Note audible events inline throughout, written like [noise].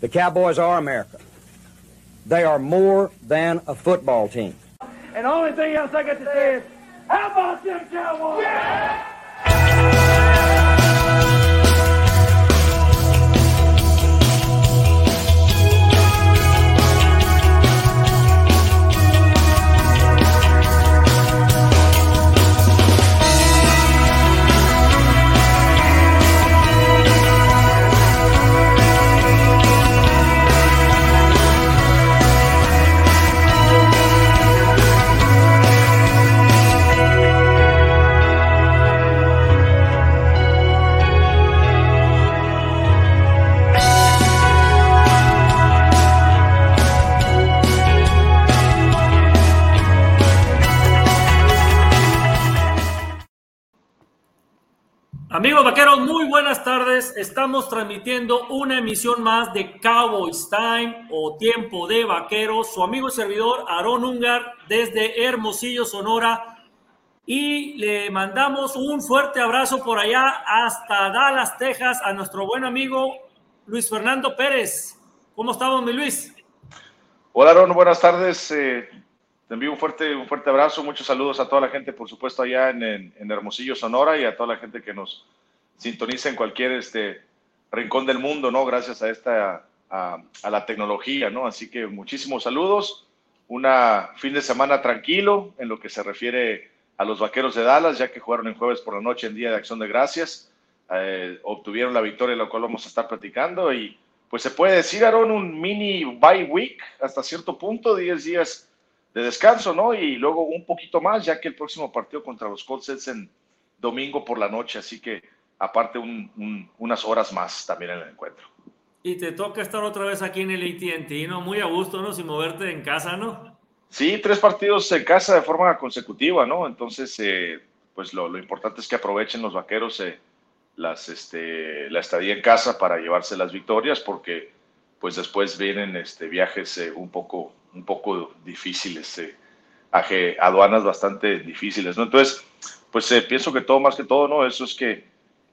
The Cowboys are America. They are more than a football team. And the only thing else I got to say is, how about them Cowboys? Yeah! Buenas tardes. Estamos transmitiendo una emisión más de Cowboys Time o Tiempo de Vaqueros. Su amigo y servidor Aarón Ungar desde Hermosillo, Sonora. Y le mandamos un fuerte abrazo por allá hasta Dallas, Texas, a nuestro buen amigo Luis Fernando Pérez. ¿Cómo estamos, mi Luis? Hola, Aarón, buenas tardes. Eh, te envío un fuerte, un fuerte abrazo, muchos saludos a toda la gente, por supuesto, allá en, Hermosillo, Sonora, y a toda la gente que nos sintoniza en cualquier este, rincón del mundo, ¿no? Gracias a esta, a, la tecnología, ¿no? Así que muchísimos saludos, un fin de semana tranquilo en lo que se refiere a los vaqueros de Dallas, ya que jugaron en jueves por la noche en Día de Acción de Gracias, eh, obtuvieron la victoria, la cual vamos a estar platicando, y pues se puede decir, Aaron, un mini bye week hasta cierto punto, 10 días de descanso, ¿no? Y luego un poquito más, ya que el próximo partido contra los Colts es en domingo por la noche, así que aparte unas horas más también en el encuentro. Y te toca estar otra vez aquí en el AT&T, ¿no? Muy a gusto, ¿no? Sin moverte en casa, ¿no? Sí, tres partidos en casa de forma consecutiva, ¿no? Entonces, eh, pues lo, importante es que aprovechen los vaqueros eh, las, este, la estadía en casa para llevarse las victorias, porque pues después vienen este, viajes eh, un poco un poco difíciles, eh, aduanas bastante difíciles, ¿no? Entonces, pues pienso que todo, más que todo, ¿no? Eso es que,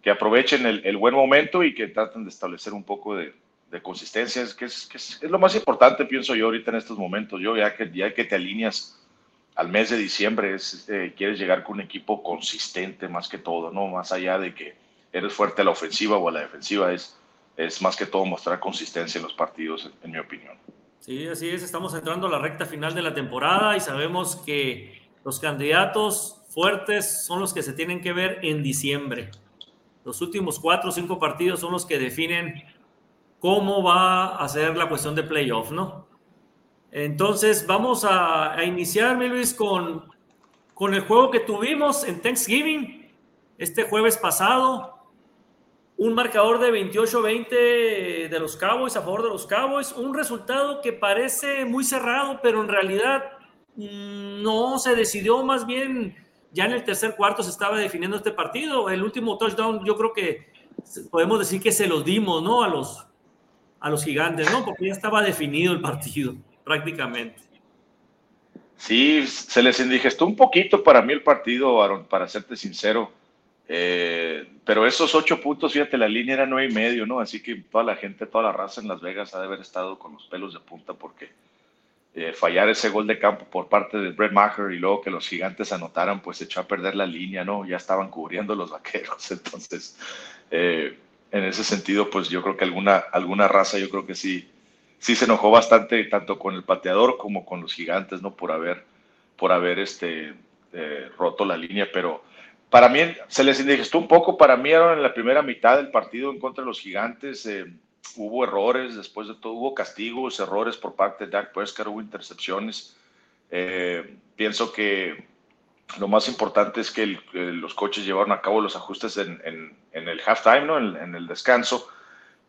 que aprovechen el, buen momento y que traten de establecer un poco de, consistencia, es que, es, es, lo más importante, pienso yo, ahorita en estos momentos, yo ya que, ya que te alineas al mes de diciembre, es, eh, quieres llegar con un equipo consistente más que todo, ¿no? Más allá de que eres fuerte a la ofensiva o a la defensiva, es, es más que todo mostrar consistencia en los partidos, en mi opinión. Sí, así es. Estamos entrando a la recta final de la temporada y sabemos que los candidatos fuertes son los que se tienen que ver en diciembre. Los últimos cuatro o cinco partidos son los que definen cómo va a ser la cuestión de playoff, ¿no? Entonces, vamos a, iniciar, mi Luis, con, con el juego que tuvimos en Thanksgiving este jueves pasado un marcador de 28-20 de los Cowboys a favor de los Cowboys, un resultado que parece muy cerrado, pero en realidad mm, no se decidió, más bien ya en el tercer cuarto se estaba definiendo este partido. El último touchdown yo creo que podemos decir que se los dimos, ¿no? A los, a los gigantes, ¿no? Porque ya estaba definido el partido [laughs] prácticamente. Sí, se les indigestó un poquito para mí el partido, Aaron, para serte sincero. Eh, pero esos ocho puntos, fíjate, la línea era nueve y medio, ¿no? Así que toda la gente, toda la raza en Las Vegas ha de haber estado con los pelos de punta porque eh, fallar ese gol de campo por parte de Brett Maher y luego que los gigantes anotaran, pues echó a perder la línea, ¿no? Ya estaban cubriendo los vaqueros. [laughs] Entonces, eh, en ese sentido, pues yo creo que alguna, alguna raza, yo creo que sí, sí se enojó bastante, tanto con el pateador como con los gigantes, ¿no? Por haber, por haber este, roto la línea, pero para mí se les indigestó un poco, para mí en la primera mitad del partido en contra de los gigantes, eh, hubo errores, después de todo hubo castigos, errores por parte de Dak Prescott, hubo intercepciones. Eh, pienso que lo más importante es que los coches llevaron a cabo los ajustes en, el halftime, ¿no? en, el descanso.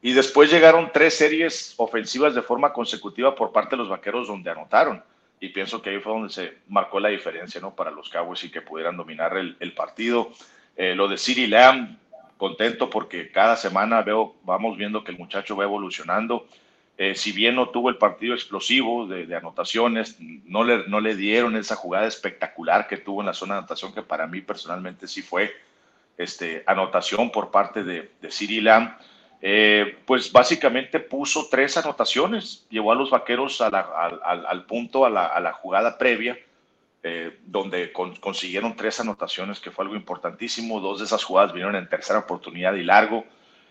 Y después llegaron tres series ofensivas de forma consecutiva por parte de los vaqueros donde anotaron y pienso que ahí fue donde se marcó la diferencia ¿no? para los Cowboys y que pudieran dominar el, el partido. Eh, lo de City Lamb, contento porque cada semana veo, vamos viendo que el muchacho va evolucionando. Eh, si bien no tuvo el partido explosivo de, anotaciones, no le, no le dieron esa jugada espectacular que tuvo en la zona de anotación, que para mí personalmente sí fue este, anotación por parte de, de Lamb. eh, pues básicamente puso tres anotaciones, llevó a los vaqueros al, punto, a la, jugada previa, eh, donde consiguieron tres anotaciones, que fue algo importantísimo. Dos de esas jugadas vinieron en tercera oportunidad y largo.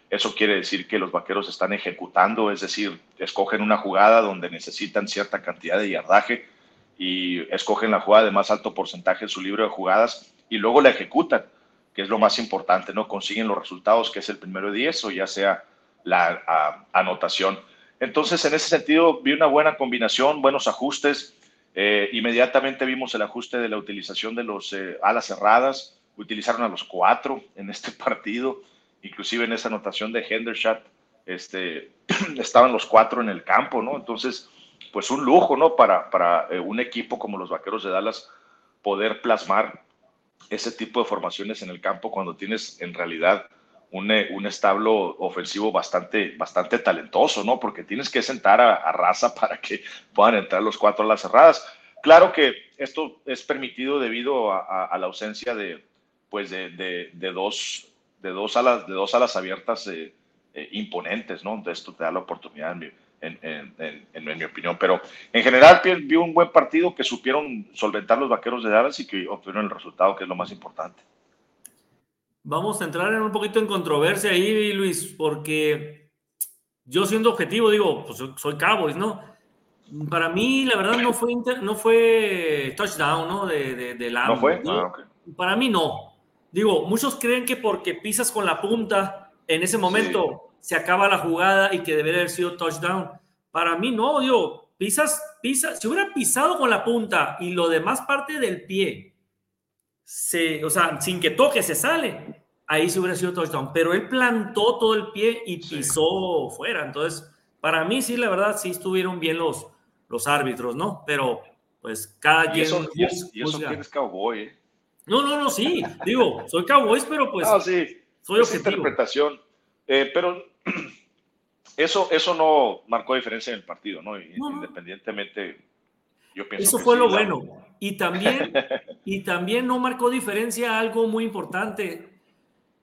Eso quiere decir que los vaqueros están ejecutando, es decir, escogen una jugada donde necesitan cierta cantidad de yardaje y escogen la jugada de más alto porcentaje en su libro de jugadas y luego la ejecutan que es lo más importante, ¿no? Consiguen los resultados, que es el primero de 10 o ya sea la anotación. Entonces, en ese sentido, vi una buena combinación, buenos ajustes. Eh, inmediatamente vimos el ajuste de la utilización de los eh, alas cerradas. Utilizaron a los cuatro en este [laughs] partido, inclusive en esa anotación de Hendershot, este, [clears throat] estaban los cuatro en el campo, ¿no? Entonces, pues un lujo, ¿no? Para, para eh, un equipo como los Vaqueros de Dallas poder plasmar ese tipo de formaciones en el campo cuando tienes en realidad un, eh, un establo ofensivo bastante, bastante talentoso, ¿no? Porque tienes que sentar a, raza [laughs] para que puedan entrar los cuatro a las cerradas. Claro que esto es permitido debido a, la ausencia de, pues de, de, dos, de, dos, alas, de dos alas abiertas eh, eh, imponentes, ¿no? Esto te da la oportunidad, en, mi opinión. Pero en general vi un buen partido que supieron solventar los vaqueros de Dallas y que obtuvieron el resultado, que es lo más importante. Vamos a entrar en un poquito en controversia ahí, Luis, porque yo siendo objetivo digo, pues soy Cowboys, ¿no? Para mí, la verdad, no fue, no fue touchdown, ¿no? De, de, la, ¿No fue? Ah, para mí no. Digo, muchos creen que porque pisas con la punta en ese momento se acaba la jugada y que debería haber sido touchdown. Para mí no, digo, pisas, pisas, si hubiera pisado con la punta y lo demás parte del pie, se, o sea, sin que toque, se sale, ahí se hubiera sido touchdown. Pero él plantó todo el pie y pisó fuera. Entonces, para mí sí, la verdad, sí estuvieron bien los, los árbitros, ¿no? Pero, pues, cada quien... Y eso, y eso, tienes cowboy, ¿eh? No, no, no, sí. Digo, soy cowboys, pero pues... Ah, sí. Soy interpretación. Eh, pero [clears throat] eso, eso no marcó diferencia en el partido, ¿no? Independientemente, yo pienso Eso fue lo bueno. Y también, [laughs] y también no marcó diferencia algo muy importante.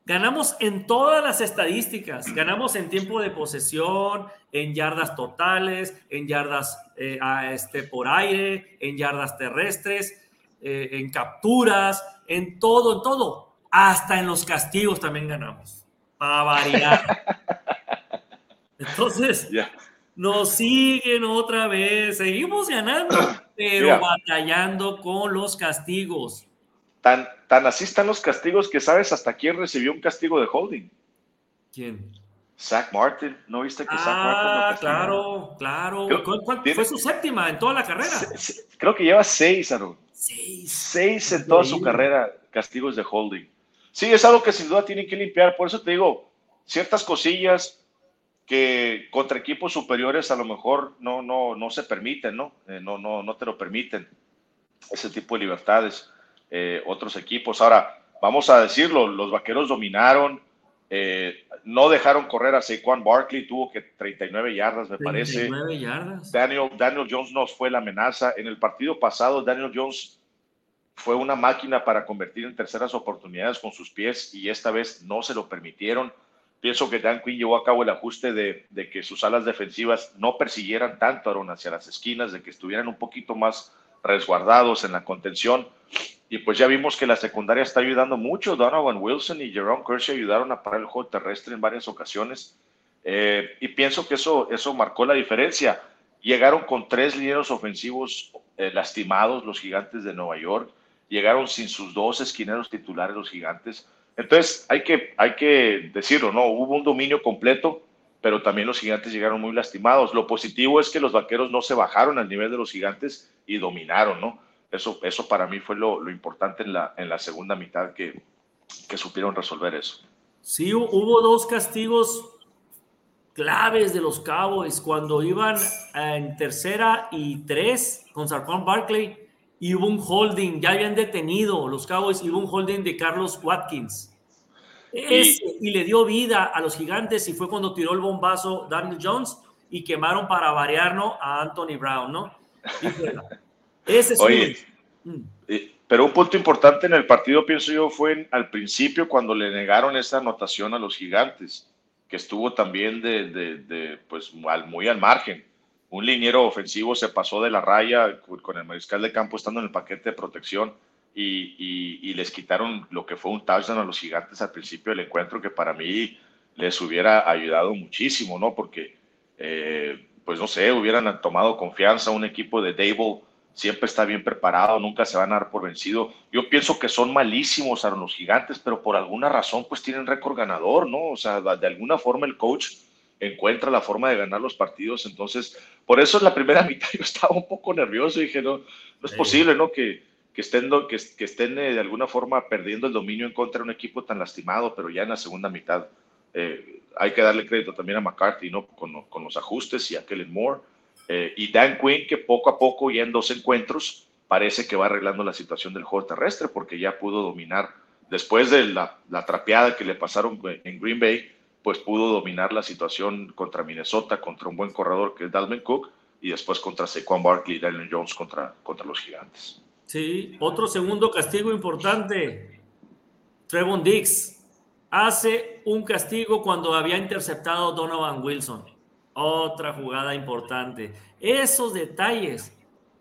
Ganamos en todas las estadísticas. Ganamos en tiempo de posesión, en yardas totales, en yardas eh, este, por aire, en yardas terrestres, eh, en capturas, en todo, en todo. Hasta en los castigos también ganamos. Para variar. [laughs] Entonces, nos siguen otra vez, seguimos ganando, pero batallando con los castigos. Tan, tan así están los castigos que sabes hasta quién recibió un castigo de holding. ¿Quién? Zach Martin, ¿no viste que Zach ah, Martin? claro, claro. fue su séptima en toda la carrera? creo que lleva seis, Aaron. Seis. Seis en toda su carrera, castigos de holding. Sí, es algo que sin duda tienen que limpiar. Por eso te digo, ciertas cosillas, que contra equipos superiores a lo mejor no, no, no se permiten, ¿no? Eh, no, no, no te lo permiten ese tipo de libertades eh, otros equipos. Ahora, vamos a decirlo, los vaqueros dominaron, eh, no dejaron correr a Saquon Barkley, tuvo que 39 yardas, me 39 parece. yardas. Daniel, Daniel Jones nos fue la amenaza. En el partido pasado, Daniel Jones fue una máquina para convertir en terceras oportunidades con sus pies y esta vez no se lo permitieron. Pienso que Dan Quinn llevó a cabo el ajuste de, que sus alas defensivas no persiguieran tanto Aaron hacia las esquinas, de que estuvieran un poquito más resguardados en la contención. Y pues ya vimos que la secundaria está ayudando mucho. Donovan Wilson y Jerome Kershaw ayudaron a parar el juego terrestre en varias ocasiones. Eh, y pienso que eso, eso marcó la diferencia. Llegaron con tres lineros ofensivos eh, lastimados los gigantes de Nueva York. Llegaron sin sus dos esquineros titulares los gigantes. Entonces, hay que, hay que decirlo, ¿no? Hubo un dominio completo, pero también los gigantes llegaron muy lastimados. Lo positivo es que los vaqueros no se bajaron al nivel de los gigantes y dominaron, ¿no? Eso, eso para mí fue lo, importante en la, en la segunda mitad que, que supieron resolver eso. Sí, hubo dos castigos claves de los Cowboys cuando iban en tercera y tres con Sarpon Barkley y hubo un holding, ya habían detenido los Cowboys y hubo un holding de Carlos Watkins. y, le dio vida a los gigantes y fue cuando tiró el bombazo Daniel Jones y quemaron para variarnos a Anthony Brown, ¿no? ese es Oye, mm. eh, pero un punto importante en el partido, pienso yo, fue al principio cuando le negaron esa anotación a los gigantes que estuvo también de, de, pues, muy al margen. Un liniero ofensivo se pasó de la raya con el mariscal de campo estando en el paquete de protección y, les quitaron lo que fue un touchdown a los gigantes al principio del encuentro, que para mí les hubiera ayudado muchísimo, ¿no? Porque, eh, pues no sé, hubieran tomado confianza. Un equipo de Dable siempre está bien preparado, nunca se van a dar por vencido. Yo pienso que son malísimos a los gigantes, pero por alguna razón, pues tienen récord ganador, ¿no? O sea, de alguna forma el coach encuentra la forma de ganar los partidos. Entonces, por eso en la primera [laughs] mitad yo estaba un poco nervioso y dije, no, no es posible, ¿no? Que, que estén, que, que estén eh, de alguna forma perdiendo el dominio en contra de un equipo tan lastimado, pero ya en la segunda mitad eh, hay que darle crédito también a McCarthy, ¿no? Con, con los ajustes y a Kellen Moore. Eh, y Dan Quinn, que poco a poco, ya en dos encuentros, parece que va arreglando la situación del juego terrestre, porque ya pudo dominar, después de la, la trapeada que le pasaron en Green Bay, pues pudo dominar la situación contra Minnesota, contra un buen corredor que es Dalvin Cook, y después contra Saquon Barkley y Daniel Jones contra, contra los gigantes. Sí, otro segundo castigo importante. Trevon Dix hace un castigo cuando había interceptado Donovan Wilson. Otra jugada importante. Esos detalles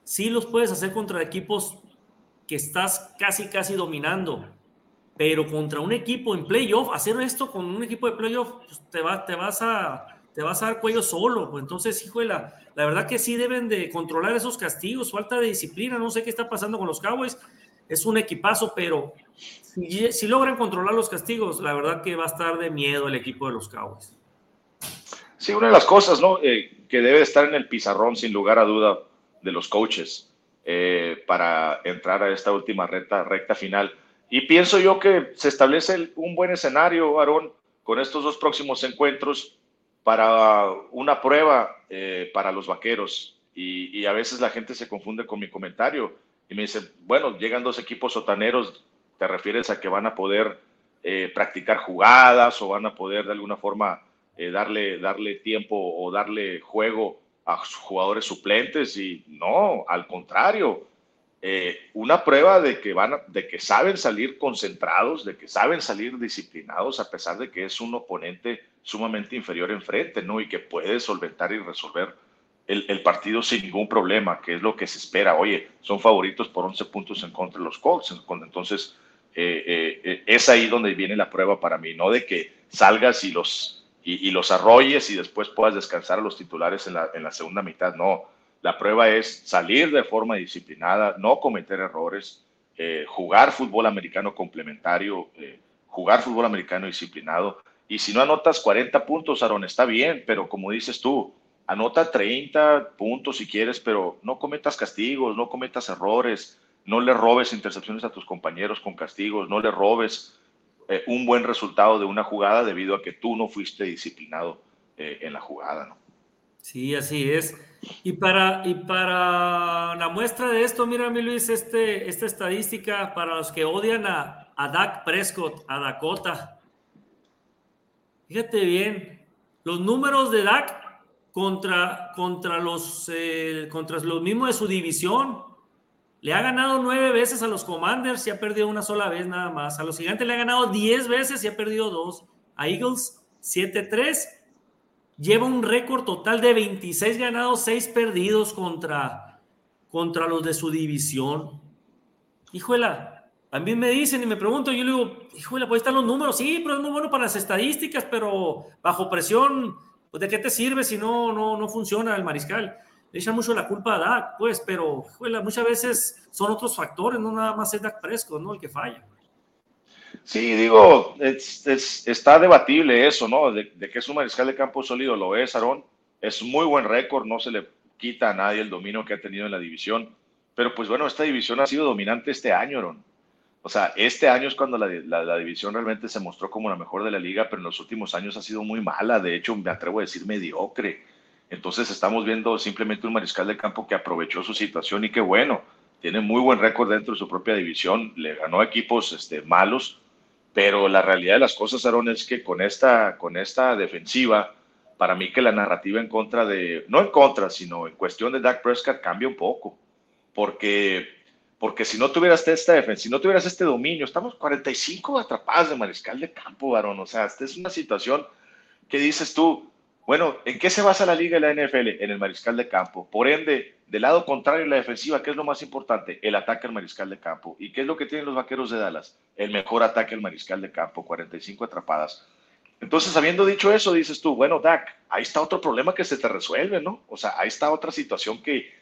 sí los puedes hacer contra equipos que estás casi, casi dominando. Pero contra un equipo en playoff, hacer esto con un equipo de playoff, pues te, va, te vas a te vas a dar cuello solo. Pues entonces, hijo la, la verdad que sí deben de controlar esos castigos, falta de disciplina, no sé qué está pasando con los Cowboys. Es un equipazo, pero si, logran controlar los castigos, la verdad que va a estar de miedo el equipo de los Cowboys. Sí, una de las cosas ¿no? Eh, que debe estar en el pizarrón, sin lugar a duda, de los coaches eh, para entrar a esta última recta, recta final. Y pienso yo que se establece un buen escenario, Aarón, con estos dos próximos encuentros para una prueba eh, para los vaqueros. Y, a veces la gente se confunde con mi comentario y me dice, bueno, llegan dos equipos sotaneros, ¿te refieres a que van a poder eh, practicar jugadas o van a poder de alguna forma eh, darle, darle tiempo o darle juego a jugadores suplentes? Y no, al contrario, una prueba de que, van de que saben salir concentrados, de que saben salir disciplinados a pesar de que es un oponente sumamente inferior enfrente, ¿no? Y que puede solventar y resolver el, partido sin ningún problema, que es lo que se espera. Oye, son favoritos por 11 puntos en contra los Colts. Entonces, eh, eh, eh, es ahí donde viene la prueba para mí, no de que salgas y los, y, los arrolles y después puedas descansar a los titulares en la, en la segunda mitad. No, la prueba es salir de forma disciplinada, no cometer errores, jugar fútbol americano complementario, jugar fútbol americano disciplinado y si no anotas 40 puntos, Aaron, está bien, pero como dices tú, anota 30 puntos si quieres, pero no cometas castigos, no cometas errores, no le robes intercepciones a tus compañeros con castigos, no le robes eh, un buen resultado de una jugada debido a que tú no fuiste disciplinado eh, en la jugada, ¿no? Sí, así es. Y para, y para la muestra de esto, mira, mi Luis, este, esta estadística para los que odian a, a Dak Prescott, a Dakota, Fíjate bien, los números de Dak contra, contra, los, eh, contra los mismos de su división. Le ha ganado nueve veces a los Commanders y ha perdido una sola vez nada más. A los Gigantes le ha ganado diez veces y ha perdido dos. A Eagles 7-3. Lleva un récord total de 26 ganados, 6 perdidos contra, contra los de su división. Híjola, mí me dicen y me preguntan, yo le digo, híjole, pues están los números, sí, pero es muy bueno para las estadísticas, pero bajo presión, pues ¿de qué te sirve si no, no, no funciona el mariscal? Le echa mucho la culpa a Dak, pues, pero híjole, muchas veces son otros factores, no nada más es Dak Prescott, ¿no? El que falla. Sí, digo, está debatible eso, ¿no? De, que es un mariscal de campo sólido, lo es, Aarón. Es muy buen récord, no se le quita a nadie el dominio que ha tenido en la división. Pero pues bueno, esta división ha sido dominante este año, Aarón. O sea, este año es cuando la, división realmente se mostró como la mejor de la liga, pero en los últimos años ha sido muy mala, de hecho me atrevo a decir mediocre. Entonces estamos viendo simplemente un mariscal de campo que aprovechó su situación y que bueno, tiene muy buen récord dentro de su propia división, le ganó equipos este, malos, pero la realidad de las cosas, Aaron, es que con esta, con esta defensiva, para mí que la narrativa en contra de, no en contra, sino en cuestión de Dak Prescott cambia un poco, porque porque si no tuvieras esta defensa, si no tuvieras este dominio, estamos 45 atrapados de mariscal de campo, varón. O sea, esta es una situación ¿qué dices tú? Bueno, ¿en qué se basa la liga y la NFL? En el mariscal de campo. Por ende, del lado contrario, la defensiva, ¿qué es lo más importante? El ataque al mariscal de campo. ¿Y qué es lo que tienen los vaqueros de Dallas? El mejor ataque al mariscal de campo, 45 atrapadas. Entonces, habiendo dicho eso, dices tú, bueno, Dak, ahí está otro problema que se te resuelve, ¿no? O sea, ahí está otra situación que,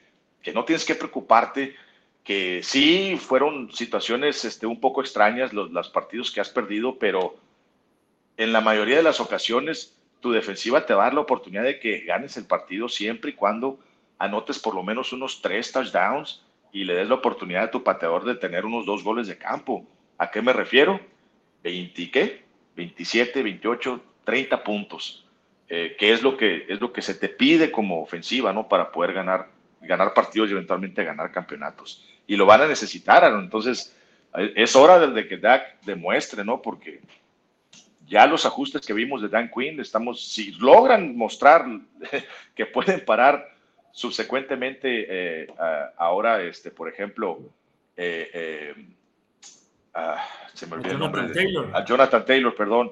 que no tienes que preocuparte, que sí fueron situaciones este, un poco extrañas los, los partidos que has perdido, pero en la mayoría de las ocasiones tu defensiva te va a dar la oportunidad de que ganes el partido siempre y cuando anotes por lo menos unos tres touchdowns y le des la oportunidad a tu pateador de tener unos dos goles de campo. ¿A qué me refiero? 20, ¿qué? 27, 28, 30 puntos, eh, que es lo que es lo que se te pide como ofensiva, ¿no? Para poder ganar, ganar partidos y eventualmente ganar campeonatos. Y lo van a necesitar. Entonces, eh, es hora de que Dak demuestre, ¿no? Porque ya los ajustes que vimos de Dan Quinn, estamos, si logran mostrar [laughs] que pueden parar subsecuentemente, eh, ahora, este, por ejemplo, eh, eh, ah, se me olvidó el nombre, a Jonathan Taylor, perdón,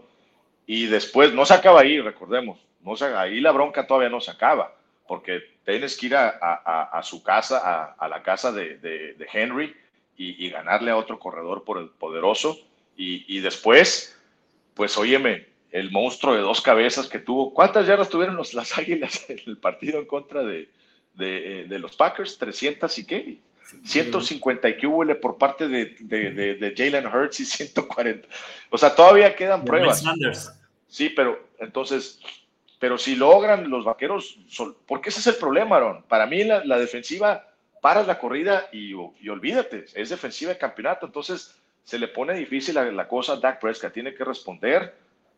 y después no se acaba ahí, recordemos, no se, ahí la bronca todavía no se acaba, porque tienes que ir a, su casa, a, la casa de, Henry y, ganarle a otro corredor por el poderoso, y, y después pues óyeme, el monstruo de dos cabezas que tuvo. ¿Cuántas yardas tuvieron los, las [laughs] Águilas en el partido en contra de, de, de los Packers? 300 y qué? 150 y que hubo por parte de, de, de, Jalen Hurts y 140. O sea, todavía quedan pruebas. Sí, pero entonces, pero si logran los vaqueros, porque ese es el problema, Aaron. Para mí la, la defensiva, paras la corrida y, y, olvídate, es defensiva de campeonato. Entonces, se le pone difícil la, cosa a Dak Prescott. Tiene que responder,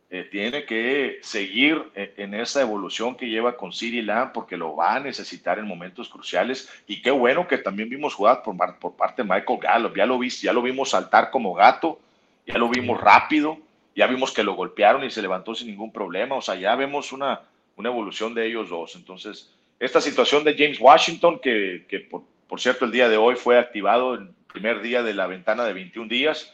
eh, tiene que seguir eh, en, esa evolución que lleva con Siri Lamb porque lo va a necesitar en momentos cruciales. Y qué bueno que también vimos jugar por, por parte de Michael Gallup. Ya lo, viste, ya lo vimos saltar como gato, ya lo vimos rápido, ya vimos que lo golpearon y se levantó sin ningún problema. O sea, ya vemos una, una evolución de ellos dos. Entonces, esta situación de James Washington, que, que por, por cierto el día de hoy fue activado en primer día de la ventana de 21 días.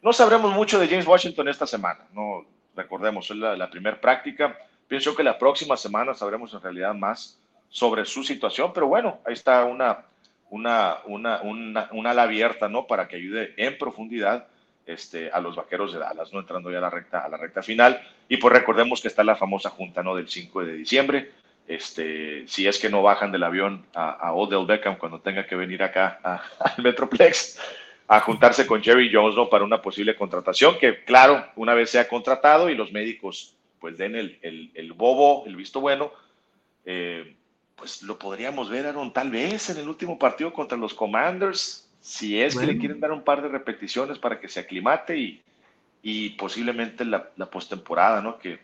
No sabremos mucho de James Washington esta semana, no recordemos, es la, primera práctica. Pienso que la próxima semana sabremos en realidad más sobre su situación, pero bueno, ahí está una, una, una, una, ala abierta, ¿no? Para que ayude en profundidad este, a los vaqueros de Dallas, ¿no? Entrando ya a la recta, a la recta final. Y pues recordemos que está la famosa junta, ¿no? Del 5 de diciembre. Este, si es que no bajan del avión a, Odell Beckham cuando tenga que venir acá [laughs] al Metroplex a juntarse con Jerry Jones ¿no? para una posible contratación, que claro, una vez sea contratado y los médicos pues den el, el, bobo, el visto bueno, eh, pues lo podríamos ver, Aaron, tal vez en el último partido contra los Commanders, si es que le quieren dar un par de repeticiones para que se aclimate y, y posiblemente la, la postemporada, ¿no? Que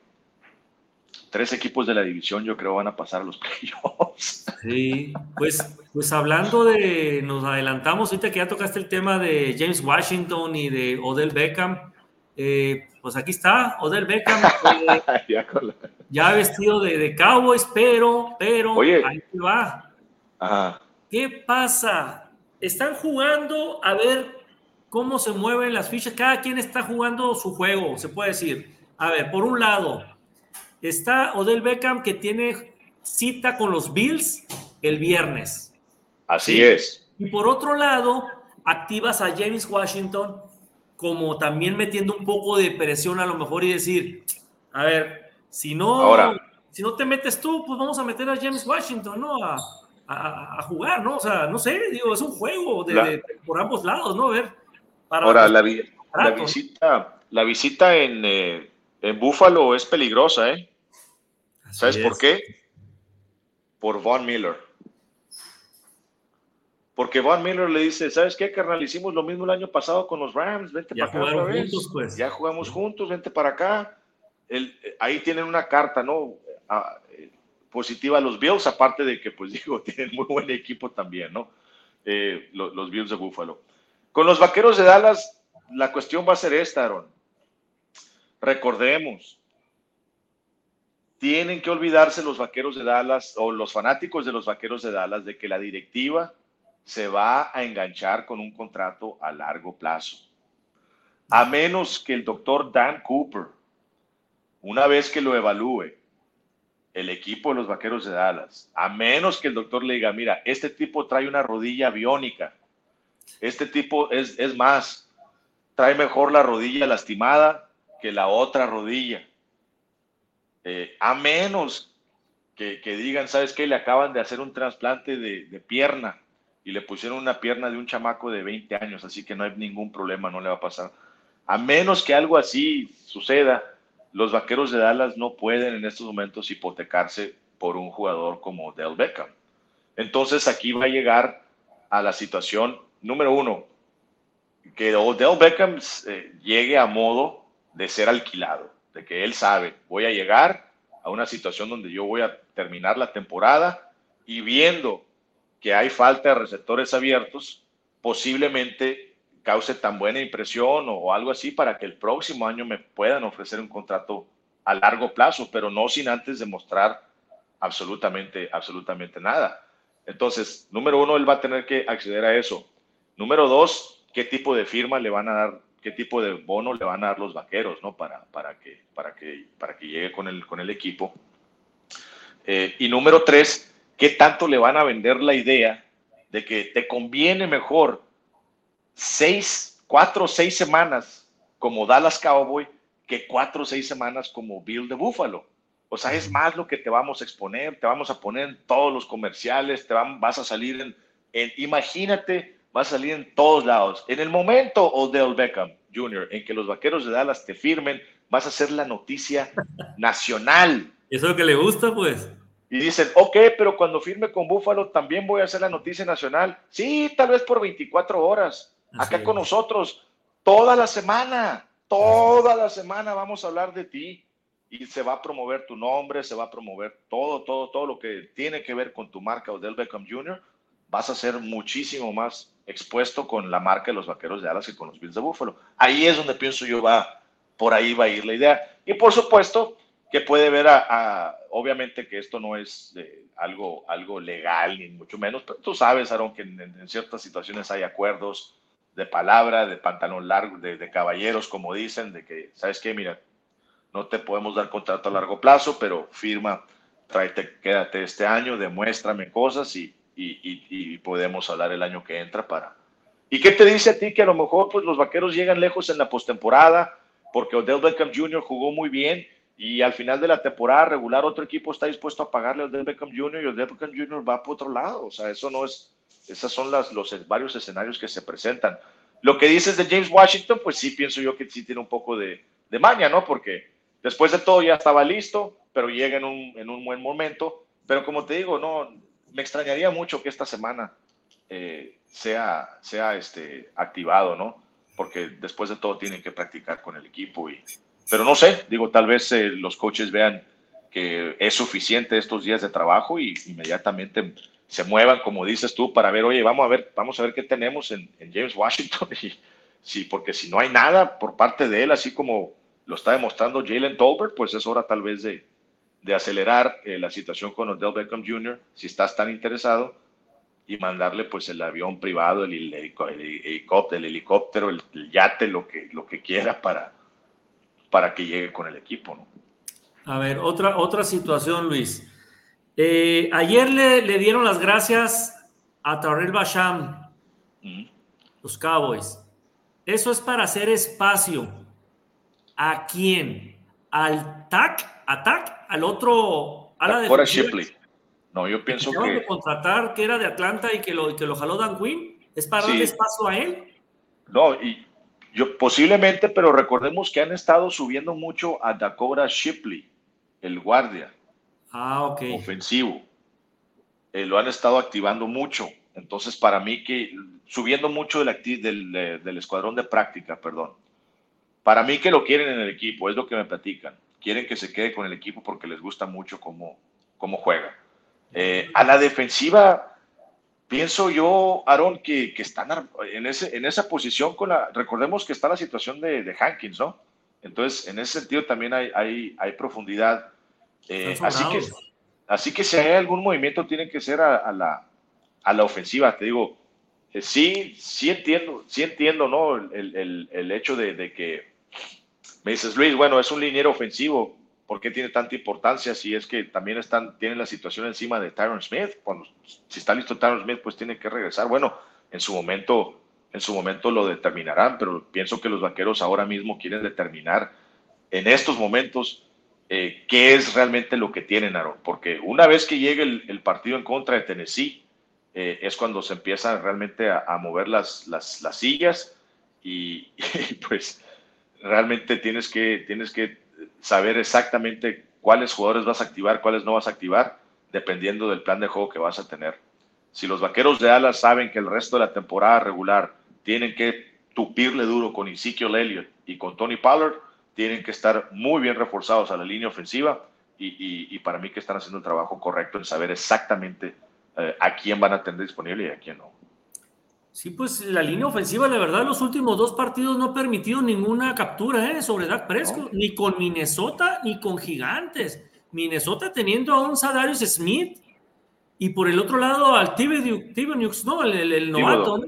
tres equipos de la división yo creo van a pasar a los [laughs] playoffs. Sí, pues, pues hablando de, nos adelantamos ahorita que ya tocaste el tema de James Washington y de Odell Beckham. Eh, pues aquí está, Odell Beckham, [laughs] ya, vestido de, de, Cowboys, pero, pero, ahí va. ¿Qué pasa? Están jugando a ver cómo se mueven las fichas. Cada quien está jugando su juego, se puede decir. A ver, por un lado, Está Odell Beckham que tiene cita con los Bills el viernes. Así es. Y por otro lado, activas a James Washington como también metiendo un poco de presión a lo mejor y decir, a ver, si no, si no te metes tú, pues vamos a meter a James Washington, ¿no? A, jugar, ¿no? O sea, no sé, digo, es un juego por ambos lados, ¿no? A ver. Ahora, la, visita, la visita en, eh, en Buffalo es peligrosa, ¿eh? ¿Sabes por qué? Por Von Miller. Porque Von Miller le dice, ¿sabes qué, carnal? Hicimos lo mismo el año pasado con los Rams, vente para acá otra vez. pues. Ya jugamos juntos, vente para acá. ahí tienen una carta, ¿no? Ah, eh, positiva a los Bills, aparte de que, pues [laughs] digo, tienen muy buen equipo también, ¿no? Eh, los, los Bills de Buffalo. Con los Vaqueros de Dallas, la cuestión va a ser esta, Aaron. Recordemos, tienen que olvidarse los vaqueros de Dallas o los fanáticos de los vaqueros de Dallas de que la directiva se va a enganchar con un contrato a largo plazo. A menos que el doctor Dan Cooper, una vez que lo evalúe el equipo de los Vaqueros de Dallas, a menos que el doctor le diga, mira, este tipo trae una rodilla biónica, este tipo es, es más, trae mejor la rodilla lastimada que la otra rodilla. Eh, a menos que, digan, ¿sabes qué? Le acaban de hacer un trasplante de, pierna y le pusieron una pierna de un chamaco de 20 años, así que no hay ningún problema, no le va a pasar. A menos que algo así suceda, los vaqueros de Dallas no pueden en estos momentos hipotecarse por un jugador como Del Beckham. Entonces aquí va a llegar a la situación número uno, que Odell Beckham eh, llegue a modo de ser alquilado, de que él sabe, voy a llegar a una situación donde yo voy a terminar la temporada y viendo que hay falta de receptores abiertos, posiblemente cause tan buena impresión o algo así para que el próximo año me puedan ofrecer un contrato a largo plazo, pero no sin antes demostrar absolutamente, absolutamente nada. Entonces, número uno, él va a tener que acceder a eso. Número dos, qué tipo de firma le van a dar, qué tipo de bono le van a dar los vaqueros, ¿no? Para, para, que, para, que, para que llegue con el, con el equipo. Eh, y número tres, qué tanto le van a vender la idea de que te conviene mejor seis, cuatro o seis semanas como Dallas Cowboy que cuatro o seis semanas como Bill de Buffalo. O sea, es más lo que te vamos a exponer, te vamos a poner en todos los comerciales, te van, vas a salir en, en imagínate va a salir en todos lados. En el momento, Odell Beckham Jr., en que los vaqueros de Dallas te firmen, vas a ser la noticia [laughs] nacional. Eso es lo que le gusta, pues. Y dicen, ok, pero cuando firme con Buffalo también voy a hacer la noticia nacional. Sí, tal vez por 24 horas. Acá con nosotros, toda la semana, toda la semana vamos a hablar de ti. Y se va a promover tu nombre, se va a promover todo, todo, todo lo que tiene que ver con tu marca Odell Beckham Jr. Vas a ser muchísimo más expuesto con la marca de los vaqueros de Dallas y con los Bills de Buffalo. Ahí es donde pienso yo va, por ahí va a ir la idea. Y por supuesto que puede ver a, obviamente que esto no es algo, algo legal ni mucho menos, pero tú sabes, Aaron, que en, ciertas situaciones hay acuerdos de palabra, de pantalón largo, de, caballeros, como dicen, de que, ¿sabes qué? Mira, no te podemos dar contrato a largo plazo, pero firma, tráete, quédate este año, demuéstrame cosas y, y, podemos hablar el año que entra para... ¿Y qué te dice a ti que a lo mejor pues, los vaqueros llegan lejos en la postemporada porque Odell Beckham Jr. jugó muy bien y al final de la temporada regular otro equipo está dispuesto a pagarle a Odell Beckham Jr. y Odell Beckham Jr. va por otro lado? O sea, eso no es... Esas son las, los varios escenarios que se presentan. Lo que dices de James Washington, pues sí pienso yo que sí tiene un poco de, de maña, ¿no? Porque después de todo ya estaba listo, pero llega en un, en un buen momento. Pero como te digo, no, me extrañaría mucho que esta semana eh, sea, sea este, activado, ¿no? Porque después de todo tienen que practicar con el equipo. Y, pero no sé, digo, tal vez eh, los coaches vean que es suficiente estos días de trabajo y inmediatamente se muevan, como dices tú, para ver, oye, vamos a ver, vamos a ver qué tenemos en, James Washington. [laughs] Y, sí, porque si no hay nada por parte de él, así como lo está demostrando Jalen Tolbert, pues es hora tal vez de, de acelerar eh, la situación con Odell Beckham Jr., si estás tan interesado, y mandarle pues el avión privado, el, helicóptero, el, helicóptero, el, yate, lo que, lo que quiera para, para que llegue con el equipo. ¿no? A ver, otra, otra situación, Luis. Eh, ayer le, le, dieron las gracias a Tarrell Basham, los Cowboys. Eso es para hacer espacio. ¿A quién? ¿Al TAC? ¿ATAC? ¿Al otro? ¿A la de Shipley. No, yo pienso que. De contratar que era de Atlanta y que lo, que lo jaló Dan Quinn. ¿Es para darle espacio a él? No, y yo posiblemente, pero recordemos que han estado subiendo mucho a Dakota Shipley, el guardia. Ah, ok. Ofensivo. Eh, lo han estado activando mucho. Entonces, para mí que subiendo mucho del, del, del, escuadrón de práctica, perdón. Para mí que lo quieren en el equipo, es lo que me platican. Quieren que se quede con el equipo porque les gusta mucho cómo, cómo juega. Eh, a la defensiva, pienso yo, Aaron, que, que, están en, ese, en esa posición con la. Recordemos que está la situación de, de Hankins, ¿no? Entonces, en ese sentido también hay, hay, hay profundidad. Eh, así, que, así que si hay algún movimiento, tiene que ser a, la, a la ofensiva. Te digo, eh, sí, sí entiendo, sí entiendo, ¿no? El, el, el hecho de, de, que me dices, Luis, bueno, es un liniero ofensivo. ¿Por qué tiene tanta importancia? Si es que también están, tienen la situación encima de Tyron Smith. Cuando, si está listo Tyron Smith, pues tiene que regresar. Bueno, en su momento, en su momento lo determinarán, pero pienso que los vaqueros ahora mismo quieren determinar en estos momentos eh, qué es realmente lo que tienen, Aaron. Porque una vez que llegue el, partido en contra de Tennessee, eh, es cuando se empiezan realmente a, mover las, las, las sillas y, [laughs] pues realmente tienes que, tienes que saber exactamente cuáles jugadores vas a activar, cuáles no vas a activar, dependiendo del plan de juego que vas a tener. Si los vaqueros de Alas saben que el resto de la temporada regular tienen que tupirle duro con Ezekiel Elliott y con Tony Pollard, tienen que estar muy bien reforzados a la línea ofensiva y, para mí que están haciendo el trabajo correcto en saber exactamente eh, a quién van a tener disponible y a quién no. Sí, pues la línea ofensiva, la verdad, los últimos dos partidos no ha permitido ninguna captura ¿eh? sobre Dak Prescott, ni con Minnesota ni con Gigantes. Minnesota teniendo a un Sadarius Smith y por el otro lado al Tibeniux, ¿no? El, novato.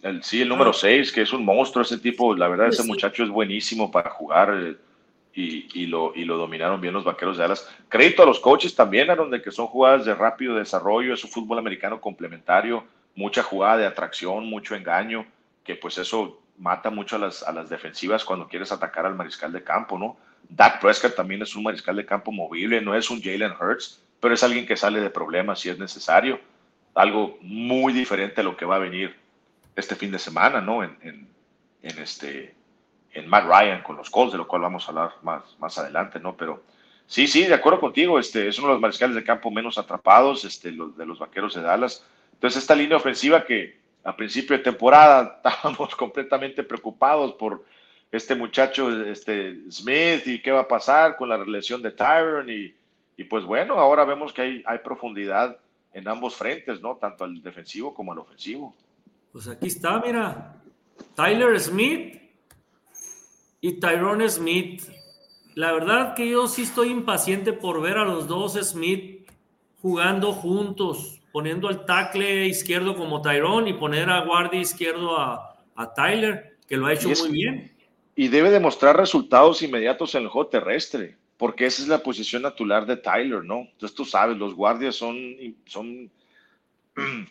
El, sí, el número 6, que es un monstruo ese tipo. La verdad, ese muchacho es buenísimo para jugar eh, y, lo, y lo dominaron bien los vaqueros de alas. Crédito a los coaches también, a donde que son jugadas de rápido desarrollo, es un fútbol americano complementario mucha jugada de atracción, mucho engaño, que pues eso mata mucho a las, a las defensivas cuando quieres atacar al mariscal de campo, ¿no? Dak Prescott también es un mariscal de campo movible, no es un Jalen Hurts, pero es alguien que sale de problemas si es necesario. Algo muy diferente a lo que va a venir este fin de semana, ¿no? En, en, este, en Matt Ryan con los Colts, de lo cual vamos a hablar más, más adelante, ¿no? Pero sí, sí, de acuerdo contigo, este, es uno de los mariscales de campo menos atrapados, este, de los vaqueros de Dallas entonces, esta línea ofensiva que a principio de temporada [laughs] estábamos completamente preocupados por este muchacho este Smith y qué va a pasar con la relación de Tyron y, y pues bueno, ahora vemos que hay, hay profundidad en ambos frentes, ¿no? Tanto al defensivo como al ofensivo. Pues aquí está, mira, Tyler Smith y Tyrone Smith. La verdad que yo sí estoy impaciente por ver a los dos Smith jugando juntos poniendo al tackle izquierdo como Tyrone y poner a guardia izquierdo a, Tyler, que lo ha hecho muy bien. Y debe demostrar resultados inmediatos en el juego terrestre, porque esa es la posición natural de Tyler, ¿no? Entonces tú sabes, los guardias son, son [clears throat]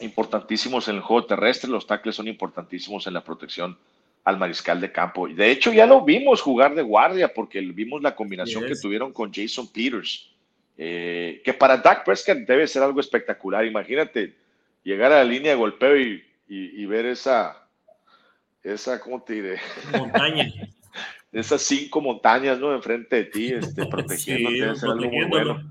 importantísimos en el juego terrestre, los tackles son importantísimos en la protección al mariscal de campo. Y de hecho ya lo vimos jugar de guardia, porque vimos la combinación que tuvieron con Jason Peters eh, que para Dak Prescott debe ser algo espectacular. Imagínate llegar a la línea de golpeo y, ver esa, esa, ¿cómo te diré? Montaña. [laughs] Esas cinco montañas, ¿no? Enfrente de ti, este, [laughs] protegiéndote, algo muy bueno.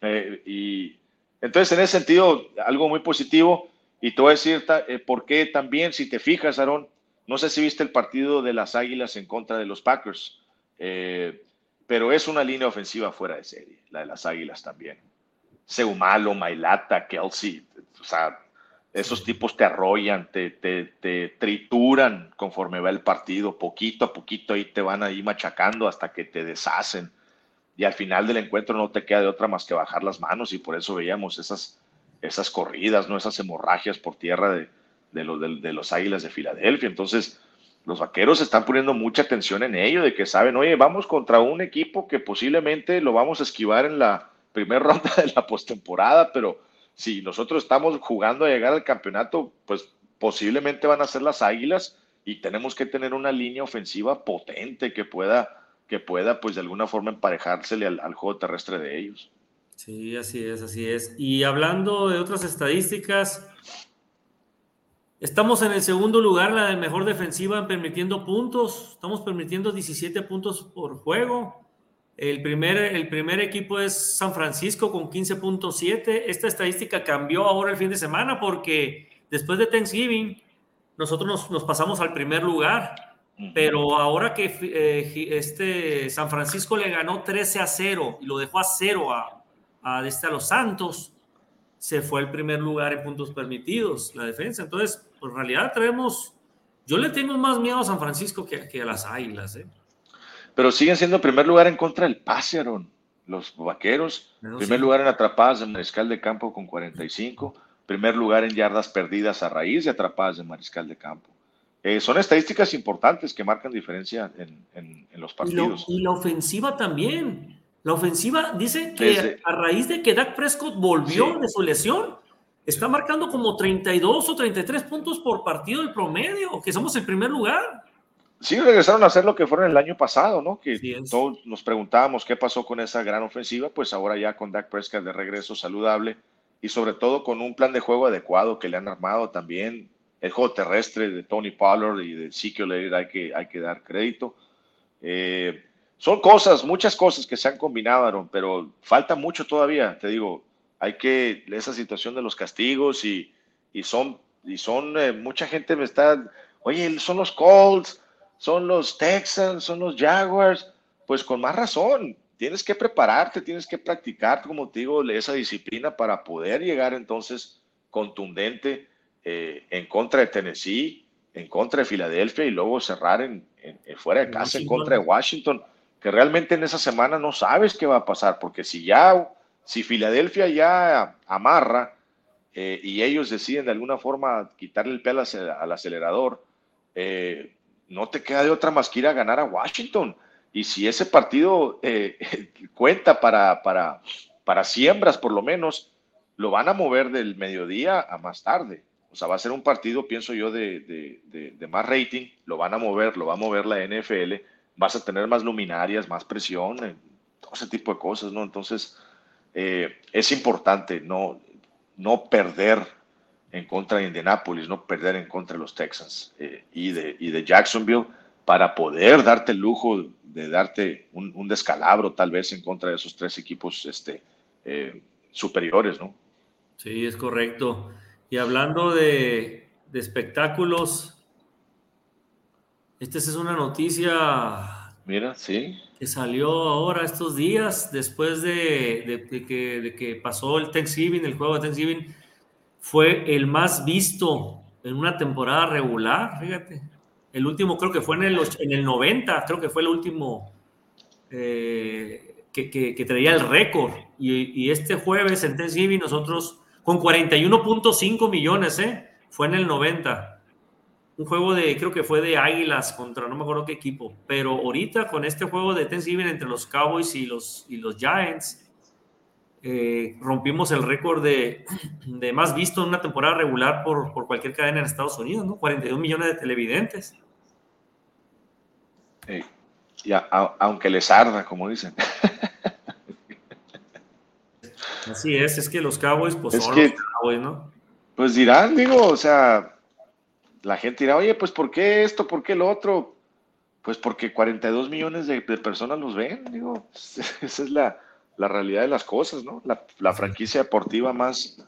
Eh, y entonces, en ese sentido, algo muy positivo. Y te voy a decir eh, por qué también, si te fijas, Aaron, no sé si viste el partido de las Águilas en contra de los Packers. Eh, pero es una línea ofensiva fuera de serie, la de las Águilas también. Seumalo, Mailata, Kelsey, o sea, esos tipos te arrollan, te, te, trituran conforme va el partido, poquito a poquito ahí te van ahí machacando hasta que te deshacen. Y al final del encuentro no te queda de otra más que bajar las manos y por eso veíamos esas, esas corridas, ¿no? esas hemorragias por tierra de, de, de los Águilas de Filadelfia. Entonces, los vaqueros están poniendo mucha atención en ello, de que saben, oye, vamos contra un equipo que posiblemente lo vamos a esquivar en la primera [laughs] ronda de la postemporada, pero si nosotros estamos jugando a llegar al campeonato, pues posiblemente van a ser las águilas y tenemos que tener una línea ofensiva potente que pueda, que pueda pues de alguna forma emparejársele al, al juego terrestre de ellos. Sí, así es, así es. Y hablando de otras estadísticas, Estamos en el segundo lugar, la de mejor defensiva, permitiendo puntos. Estamos permitiendo 17 puntos por juego. El primer, el primer equipo es San Francisco con 15.7. Esta estadística cambió ahora el fin de semana porque después de Thanksgiving nosotros nos, pasamos al primer lugar. Pero ahora que eh, este San Francisco le ganó 13 a 0 y lo dejó a 0 a, a, este, a los Santos, se fue al primer lugar en puntos permitidos, la defensa. Entonces, pues, en realidad traemos, yo le tengo más miedo a San Francisco que, a las Águilas. ¿eh? Pero siguen siendo primer lugar en contra del pase, Los vaqueros, primer lugar en atrapadas de mariscal de campo con 45, primer lugar en yardas perdidas a raíz de atrapadas de mariscal de campo. eh, son estadísticas importantes que marcan diferencia en, los partidos. Y, la ofensiva también. La ofensiva dice que a raíz de que Dak Prescott volvió de su lesión, está marcando como 32 o 33 puntos por partido el promedio, que somos el primer lugar. Sí, regresaron a hacer lo que fueron el año pasado, ¿no? Que todos nos preguntábamos qué pasó con esa gran ofensiva, pues ahora ya con Dak Prescott de regreso saludable y sobre todo con un plan de juego adecuado que le han armado también. El juego terrestre de Tony Pollard y de Ezekiel hay que, hay que dar crédito. Eh, son cosas, muchas cosas que se han combinado, pero falta mucho todavía, te digo, hay que, esa situación de los castigos y, y son, y son, eh, mucha gente me está, oye, son los Colts, son los Texans, son los Jaguars, pues con más razón, tienes que prepararte, tienes que practicar, como te digo, esa disciplina para poder llegar entonces contundente eh, en contra de Tennessee, en contra de Filadelfia y luego cerrar en, fuera de casa en contra de Washington, que realmente en esa semana no sabes qué va a pasar, porque si ya, si Filadelfia ya amarra eh, y ellos deciden de alguna forma quitarle el pelo al acelerador, eh, no te queda de otra más que ir a ganar a Washington. Y si ese partido eh, [laughs] cuenta para, para, para siembras, por lo menos, lo van a mover del mediodía a más tarde. O sea, va a ser un partido, pienso yo, de, de, más rating. Lo van a mover, lo va a mover la NFL. Vas a tener más luminarias, más presión, todo ese tipo de cosas, ¿no? Entonces, eh, es importante no, no perder en contra de Indianapolis, no perder en contra de los Texans eh, y, de, y de Jacksonville para poder darte el lujo de darte un, descalabro tal vez en contra de esos tres equipos este, eh, superiores, ¿no? Sí, es correcto. Y hablando de, espectáculos, esta es una noticia. Mira, sí. Que salió ahora estos días, después de, que, de que pasó el Thanksgiving, el juego de Thanksgiving fue el más visto en una temporada regular, fíjate. El último creo que fue en el, en el 90, creo que fue el último eh, que, que, traía el récord. Y, y, este jueves en Thanksgiving nosotros con 41.5 millones, ¿eh? Fue en el 90. Un juego de, creo que fue de Águilas contra no me acuerdo qué equipo. Pero ahorita con este juego de Thanksgiving entre los Cowboys y los, y los Giants, eh, rompimos el récord de, más visto en una temporada regular por, cualquier cadena en Estados Unidos, ¿no? 42 millones de televidentes. aunque les arda, como dicen. Así es, es que los Cowboys, pues son los Cowboys, ¿no? Pues dirán, digo, o sea, la gente dirá, oye, pues ¿por qué esto? ¿Por qué lo otro? Pues porque 42 millones de personas los ven, digo, [laughs] esa es la, la realidad de las cosas, ¿no? La, franquicia deportiva más,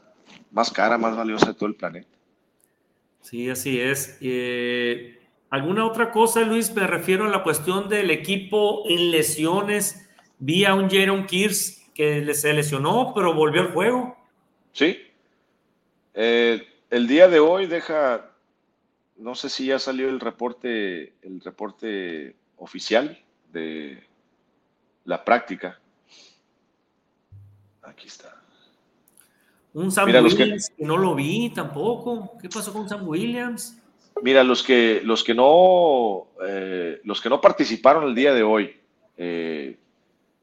más cara, más valiosa de todo el planeta. Sí, así es. Eh, ¿Alguna otra cosa, Luis? Me refiero a la cuestión del equipo en lesiones. Vi a un Jaron Kears que se lesionó, pero volvió al juego. Sí. Eh, el día de hoy deja, no sé si ya salió el reporte, el reporte oficial de la práctica, Aquí está. Un Sam Williams que, no lo vi tampoco. ¿Qué pasó con Sam Williams? Mira, los que, los que no, eh, los que no participaron el día de hoy, eh,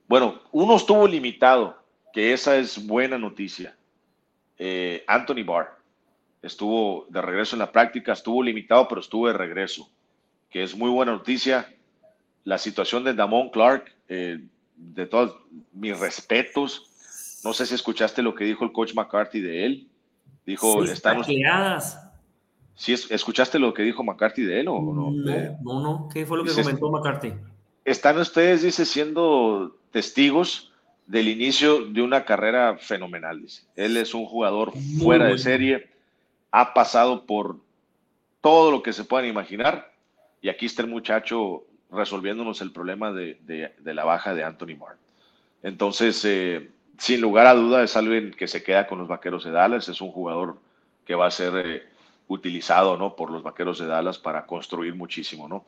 bueno, uno estuvo limitado, que esa es buena noticia. Eh, Anthony Barr estuvo de regreso en la práctica, estuvo limitado, pero estuvo de regreso, que es muy buena noticia. La situación de Damon Clark, de todos mis respetos, no sé si escuchaste lo que dijo el coach McCarthy de él. Dijo, sí, están ¿Sí escuchaste lo que dijo McCarthy de él o no? No, no, ¿Qué fue lo que comentó McCarthy? Están ustedes, dice, siendo testigos del inicio de una carrera fenomenal, dice. Él es un jugador fuera de serie, ha pasado por todo lo que se puedan imaginar y aquí está el muchacho resolviéndonos el problema de, la baja de Anthony Martin. Entonces, eh, sin lugar a duda es alguien que se queda con los Vaqueros de Dallas, es un jugador que va a ser eh, utilizado ¿no? por los Vaqueros de Dallas para construir muchísimo, ¿no?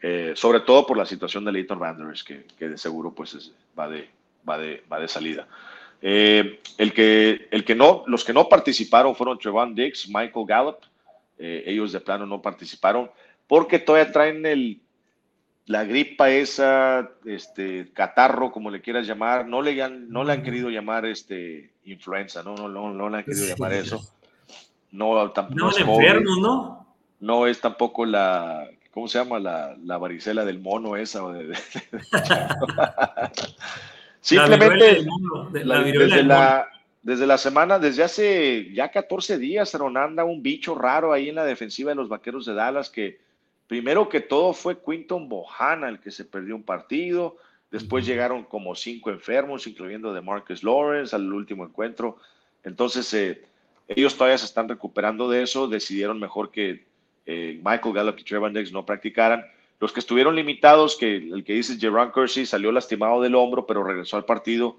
Eh, sobre todo por la situación de Leighton Vanders, que, que de seguro pues va, de, va, de, va de salida. Eh, el que, el que no, los que no participaron fueron Trevon Dix, Michael Gallup, ellos de plano no participaron. porque todavía traen el, la gripa esa, este, catarro, como le quieras llamar, no le han, no le han querido llamar este, influenza, no, no, no, no le han querido llamar eso. No, tampoco No, es el COVID, enfermo, ¿no? no es tampoco la, ¿cómo se llama? La, la varicela del mono esa. de- de- La [laughs] Simplemente la desde, la, desde la semana, desde hace ya 14 días, Aaron, anda un bicho raro ahí en la defensiva de los Vaqueros de Dallas que primero que todo fue Quinton Bohanna el que se perdió un partido, después llegaron como cinco enfermos, incluyendo de Marcus Lawrence al último encuentro. Entonces, eh, ellos todavía se están recuperando de eso, decidieron mejor que eh, Michael Gallup y Trevor Diggs no practicaran. Los que estuvieron limitados, que el que dice Jerron Kersey salió lastimado del hombro, pero regresó al partido,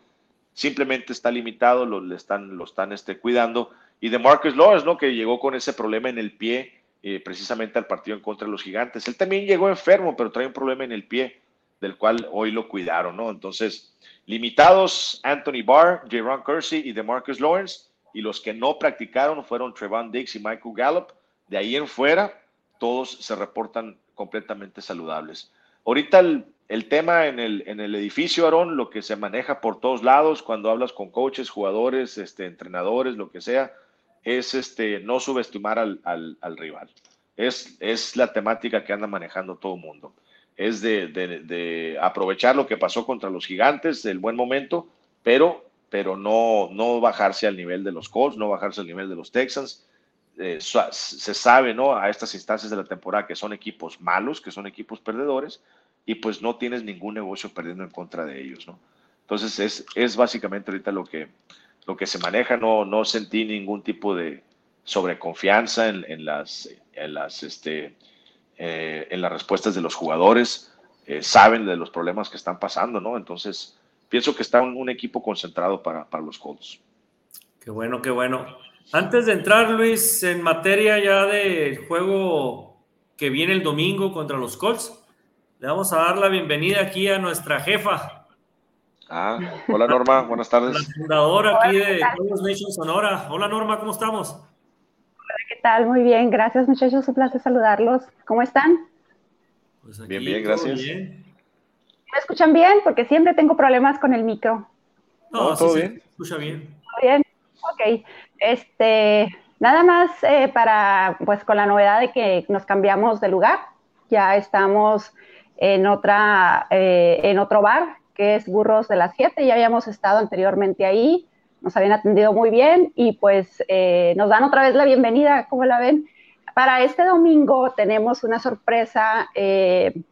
simplemente está limitado, lo, le están, lo están este, cuidando. Y de Marcus Lawrence, ¿no? Que llegó con ese problema en el pie, eh, precisamente al partido en contra de los gigantes. Él también llegó enfermo, pero trae un problema en el pie, del cual hoy lo cuidaron, ¿no? Entonces, limitados Anthony Barr, Jerron Kersey y de Marcus Lawrence, y los que no practicaron fueron Trevon Diggs y Michael Gallup. De ahí en fuera, todos se reportan completamente saludables. Ahorita el, el tema en el, en el edificio, Aarón, lo que se maneja por todos lados cuando hablas con coaches, jugadores, este, entrenadores, lo que sea, es este, no subestimar al, al- al rival. Es, es la temática que anda manejando todo el mundo. Es de, de- de aprovechar lo que pasó contra los gigantes, el buen momento, pero, pero no, no bajarse al nivel de los Colts, no bajarse al nivel de los Texans. Eh, se sabe, ¿no? A estas instancias de la temporada que son equipos malos, que son equipos perdedores, y pues no tienes ningún negocio perdiendo en contra de ellos, ¿no? Entonces es, es básicamente ahorita lo que, lo que se maneja, no, no sentí ningún tipo de sobreconfianza en, en las, en, las, este, eh, en las respuestas de los jugadores, eh, saben de los problemas que están pasando, ¿no? Entonces pienso que está un, un equipo concentrado para, para los Colts. Qué bueno, qué bueno. Antes de entrar, Luis, en materia ya del juego que viene el domingo contra los Colts, le vamos a dar la bienvenida aquí a nuestra jefa, Ah, hola Norma, buenas la tardes. fundadora aquí de Juegos Nation Sonora. Hola Norma, ¿cómo estamos? ¿Qué tal? Muy bien, gracias muchachos, un placer saludarlos. ¿Cómo están? Pues Bien, bien, todo gracias. bien. ¿Me escuchan bien? Porque siempre tengo problemas con el micro. No, No, sí todo se bien. escucha bien. Ok. Este, nada más eh, para, pues con la novedad de que nos cambiamos de lugar. Ya estamos en otra, eh, en otro bar, que es Burros de las 7. Ya habíamos estado anteriormente ahí. Nos habían atendido muy bien y pues eh, nos dan otra vez la bienvenida, ¿cómo la ven? Para este domingo tenemos una sorpresa,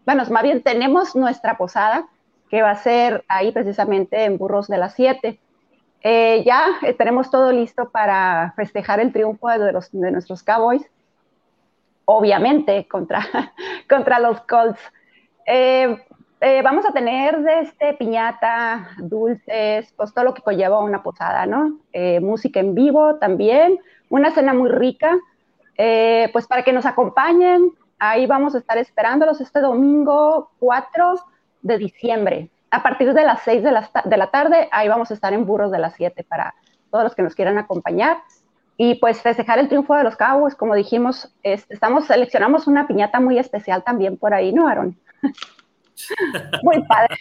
bueno, más bien tenemos nuestra posada, que va a ser ahí precisamente en Burros de las 7. Eh, ya tenemos todo listo para festejar el triunfo de, los, nuestros Cowboys, obviamente contra, [laughs] contra los Colts. Eh, eh, vamos a tener este piñata, dulces, pues todo lo que conlleva una posada, ¿no? Eh, música en vivo también, una cena muy rica, eh, pues para que nos acompañen, ahí vamos a estar esperándolos este domingo 4 de diciembre. A partir de las 6 de la, de la tarde, ahí vamos a estar en Burros de las 7 para todos los que nos quieran acompañar. Y pues festejar el triunfo de los Cowboys, como dijimos, es, estamos, seleccionamos una piñata muy especial también por ahí, ¿no, Aaron? [laughs] muy padre.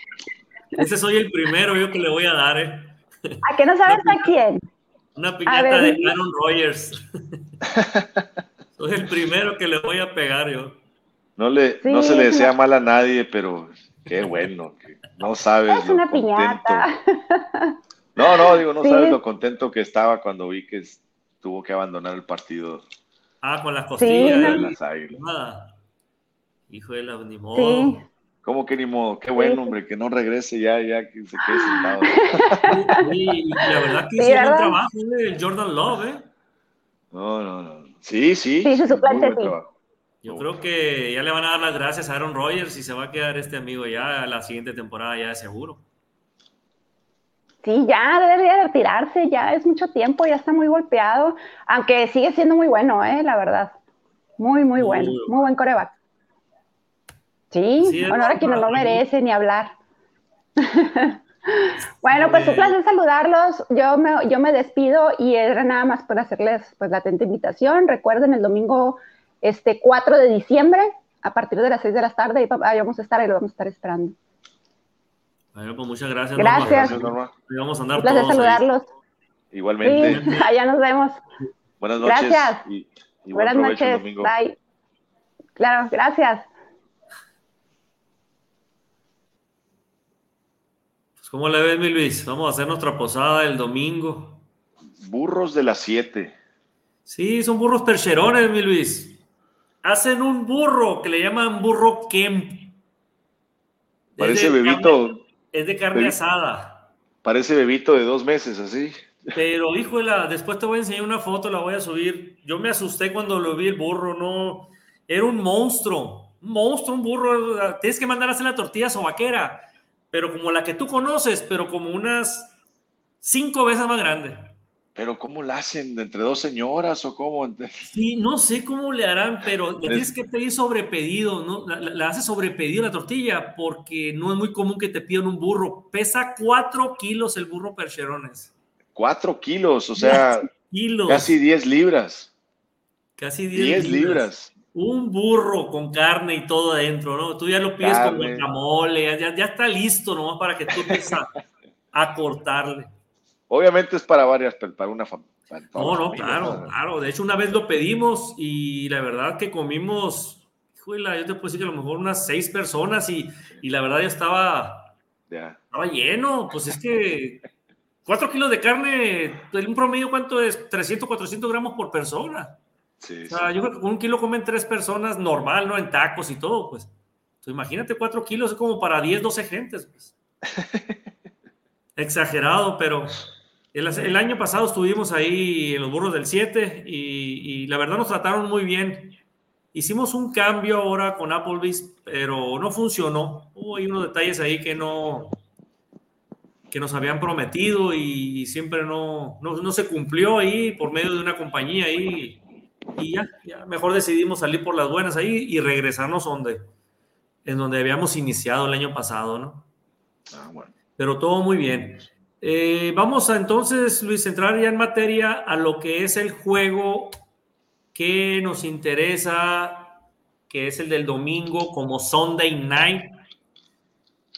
Ese soy el primero yo que le voy a dar, ¿eh? ¿A qué no sabes a quién? Una piñata ver, de. Aaron Rodgers. [laughs] soy el primero que le voy a pegar yo. No, le, Sí, no se le es desea mal a nadie, pero qué bueno, que no sabes Es lo una contento. piñata. No, no, digo, no Sí. sabes lo contento que estaba cuando vi que tuvo que abandonar el partido Ah, con las Sí, costillas. no. de y- las Águilas. Nada. Hijo de la ni modo. Sí. ¿Cómo que ni modo? Qué bueno, Sí. hombre, que no regrese ya, ya que se quede sentado. Sí, y la verdad que Sí, hizo un trabajo ¿eh? el Jordan Love, ¿eh? No, no, no. Sí, sí. Sí, su buen sí. trabajo. Yo creo que ya le van a dar las gracias a Aaron Rodgers y se va a quedar este amigo ya a la siguiente temporada, ya de seguro. Sí, ya debería de retirarse, ya es mucho tiempo, ya está muy golpeado, aunque sigue siendo muy bueno, ¿eh? la verdad. Muy, muy bueno, muy buen coreback. Sí, Sí, es bueno, ahora bueno, quien no lo merece ni hablar. [laughs] bueno, pues un placer saludarlos. Yo me, yo me despido y era nada más por hacerles pues la atenta invitación. Recuerden el domingo este 4 de diciembre a partir de las 6 de la tarde y ahí vamos a estar y lo vamos a estar esperando. Bueno, pues muchas gracias. Gracias. Gracias, Norma. Ahí vamos a andar Un placer todos ahí. saludarlos. Igualmente. Sí, [laughs] allá nos vemos. Buenas noches. Gracias. Y, y buen Buenas noches. Bye. Claro, gracias. Pues, ¿Cómo le ves, mi Luis? Vamos a hacer nuestra posada el domingo. Burros de las 7. Sí, son burros percherones, mi Luis. Hacen un burro que le llaman burro Kemp. Parece bebito, carne- es de carne asada. parece bebito de dos meses, así. Pero, híjole, después te voy a enseñar una foto, la voy a subir. Yo me asusté cuando lo vi el burro, no. Era un monstruo. Un monstruo, un burro. Tienes que mandar a hacer la tortilla sobaquera. Pero como la que tú conoces, pero como unas cinco veces más grande. Pero ¿cómo la hacen? ¿Entre dos señoras o cómo? [laughs] Sí, no sé cómo le harán, pero tienes que pedir sobrepedido, ¿no? La, la, la hace sobrepedido la tortilla porque no es muy común que te pidan un burro. Pesa cuatro kilos el burro percherones. Cuatro kilos, o sea, Kilos. casi 10 libras. Casi 10 libras. Un burro con carne y todo adentro, ¿no? Tú ya lo pides con Carne. guacamole, ya, ya está listo nomás para que tú empieces a, a cortarle. Obviamente es para varias, pero para una familia. No, no, claro, claro. De hecho, una vez lo pedimos y la verdad que comimos, híjole, yo te puedo decir que a lo mejor unas seis personas y, y la verdad ya estaba, Ya. estaba lleno. Pues es que cuatro kilos de carne, en un promedio, ¿cuánto es? 300, 400 gramos por persona. Sí, O sea, sí. yo creo que con un kilo comen tres personas normal, ¿no? En tacos y todo, pues. Entonces, imagínate, cuatro kilos es como para 10, 12 gentes, pues. [laughs] Exagerado, pero el, el año pasado estuvimos ahí en los burros del 7 y, y la verdad nos trataron muy bien. Hicimos un cambio ahora con Applebee's, pero no funcionó. Hubo ahí unos detalles ahí que no que nos habían prometido y siempre no, no, no se cumplió ahí por medio de una compañía ahí y ya, ya mejor decidimos salir por las buenas ahí y regresarnos donde, en donde habíamos iniciado el año pasado, ¿no? Ah, bueno. Pero todo muy bien. Eh, vamos a entonces, Luis, entrar ya en materia a lo que es el juego que nos interesa, que es el del domingo como Sunday Night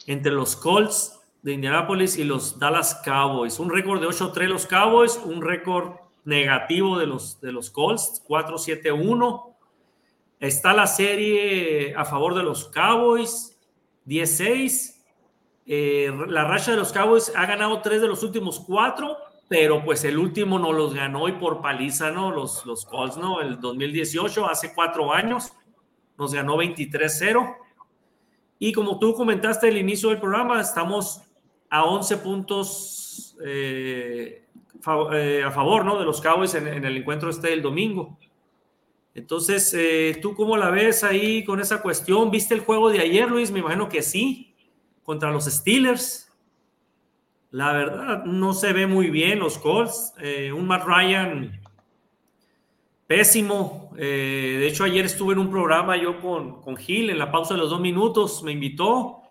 entre los Colts de Indianapolis y los Dallas Cowboys. Un récord de 8-3 los Cowboys, un récord negativo de los, de los Colts, 4-7-1. Está la serie a favor de los Cowboys, 10-6. Eh, la racha de los Cowboys ha ganado tres de los últimos cuatro, pero pues el último no los ganó y por paliza, ¿no? Los, los Colts, ¿no? El 2018, hace cuatro años, nos ganó 23-0. Y como tú comentaste al inicio del programa, estamos a 11 puntos eh, eh, a favor ¿no? de los Cowboys en, el encuentro este del domingo. Entonces, ¿tú cómo la ves ahí con esa cuestión? ¿Viste el juego de ayer, Luis? Me imagino que sí, contra los Steelers. La verdad, no se ve muy bien los Colts. Eh, un Matt Ryan pésimo. Eh, de hecho, ayer estuve en un programa yo con, con Gil en la pausa de los dos minutos, me invitó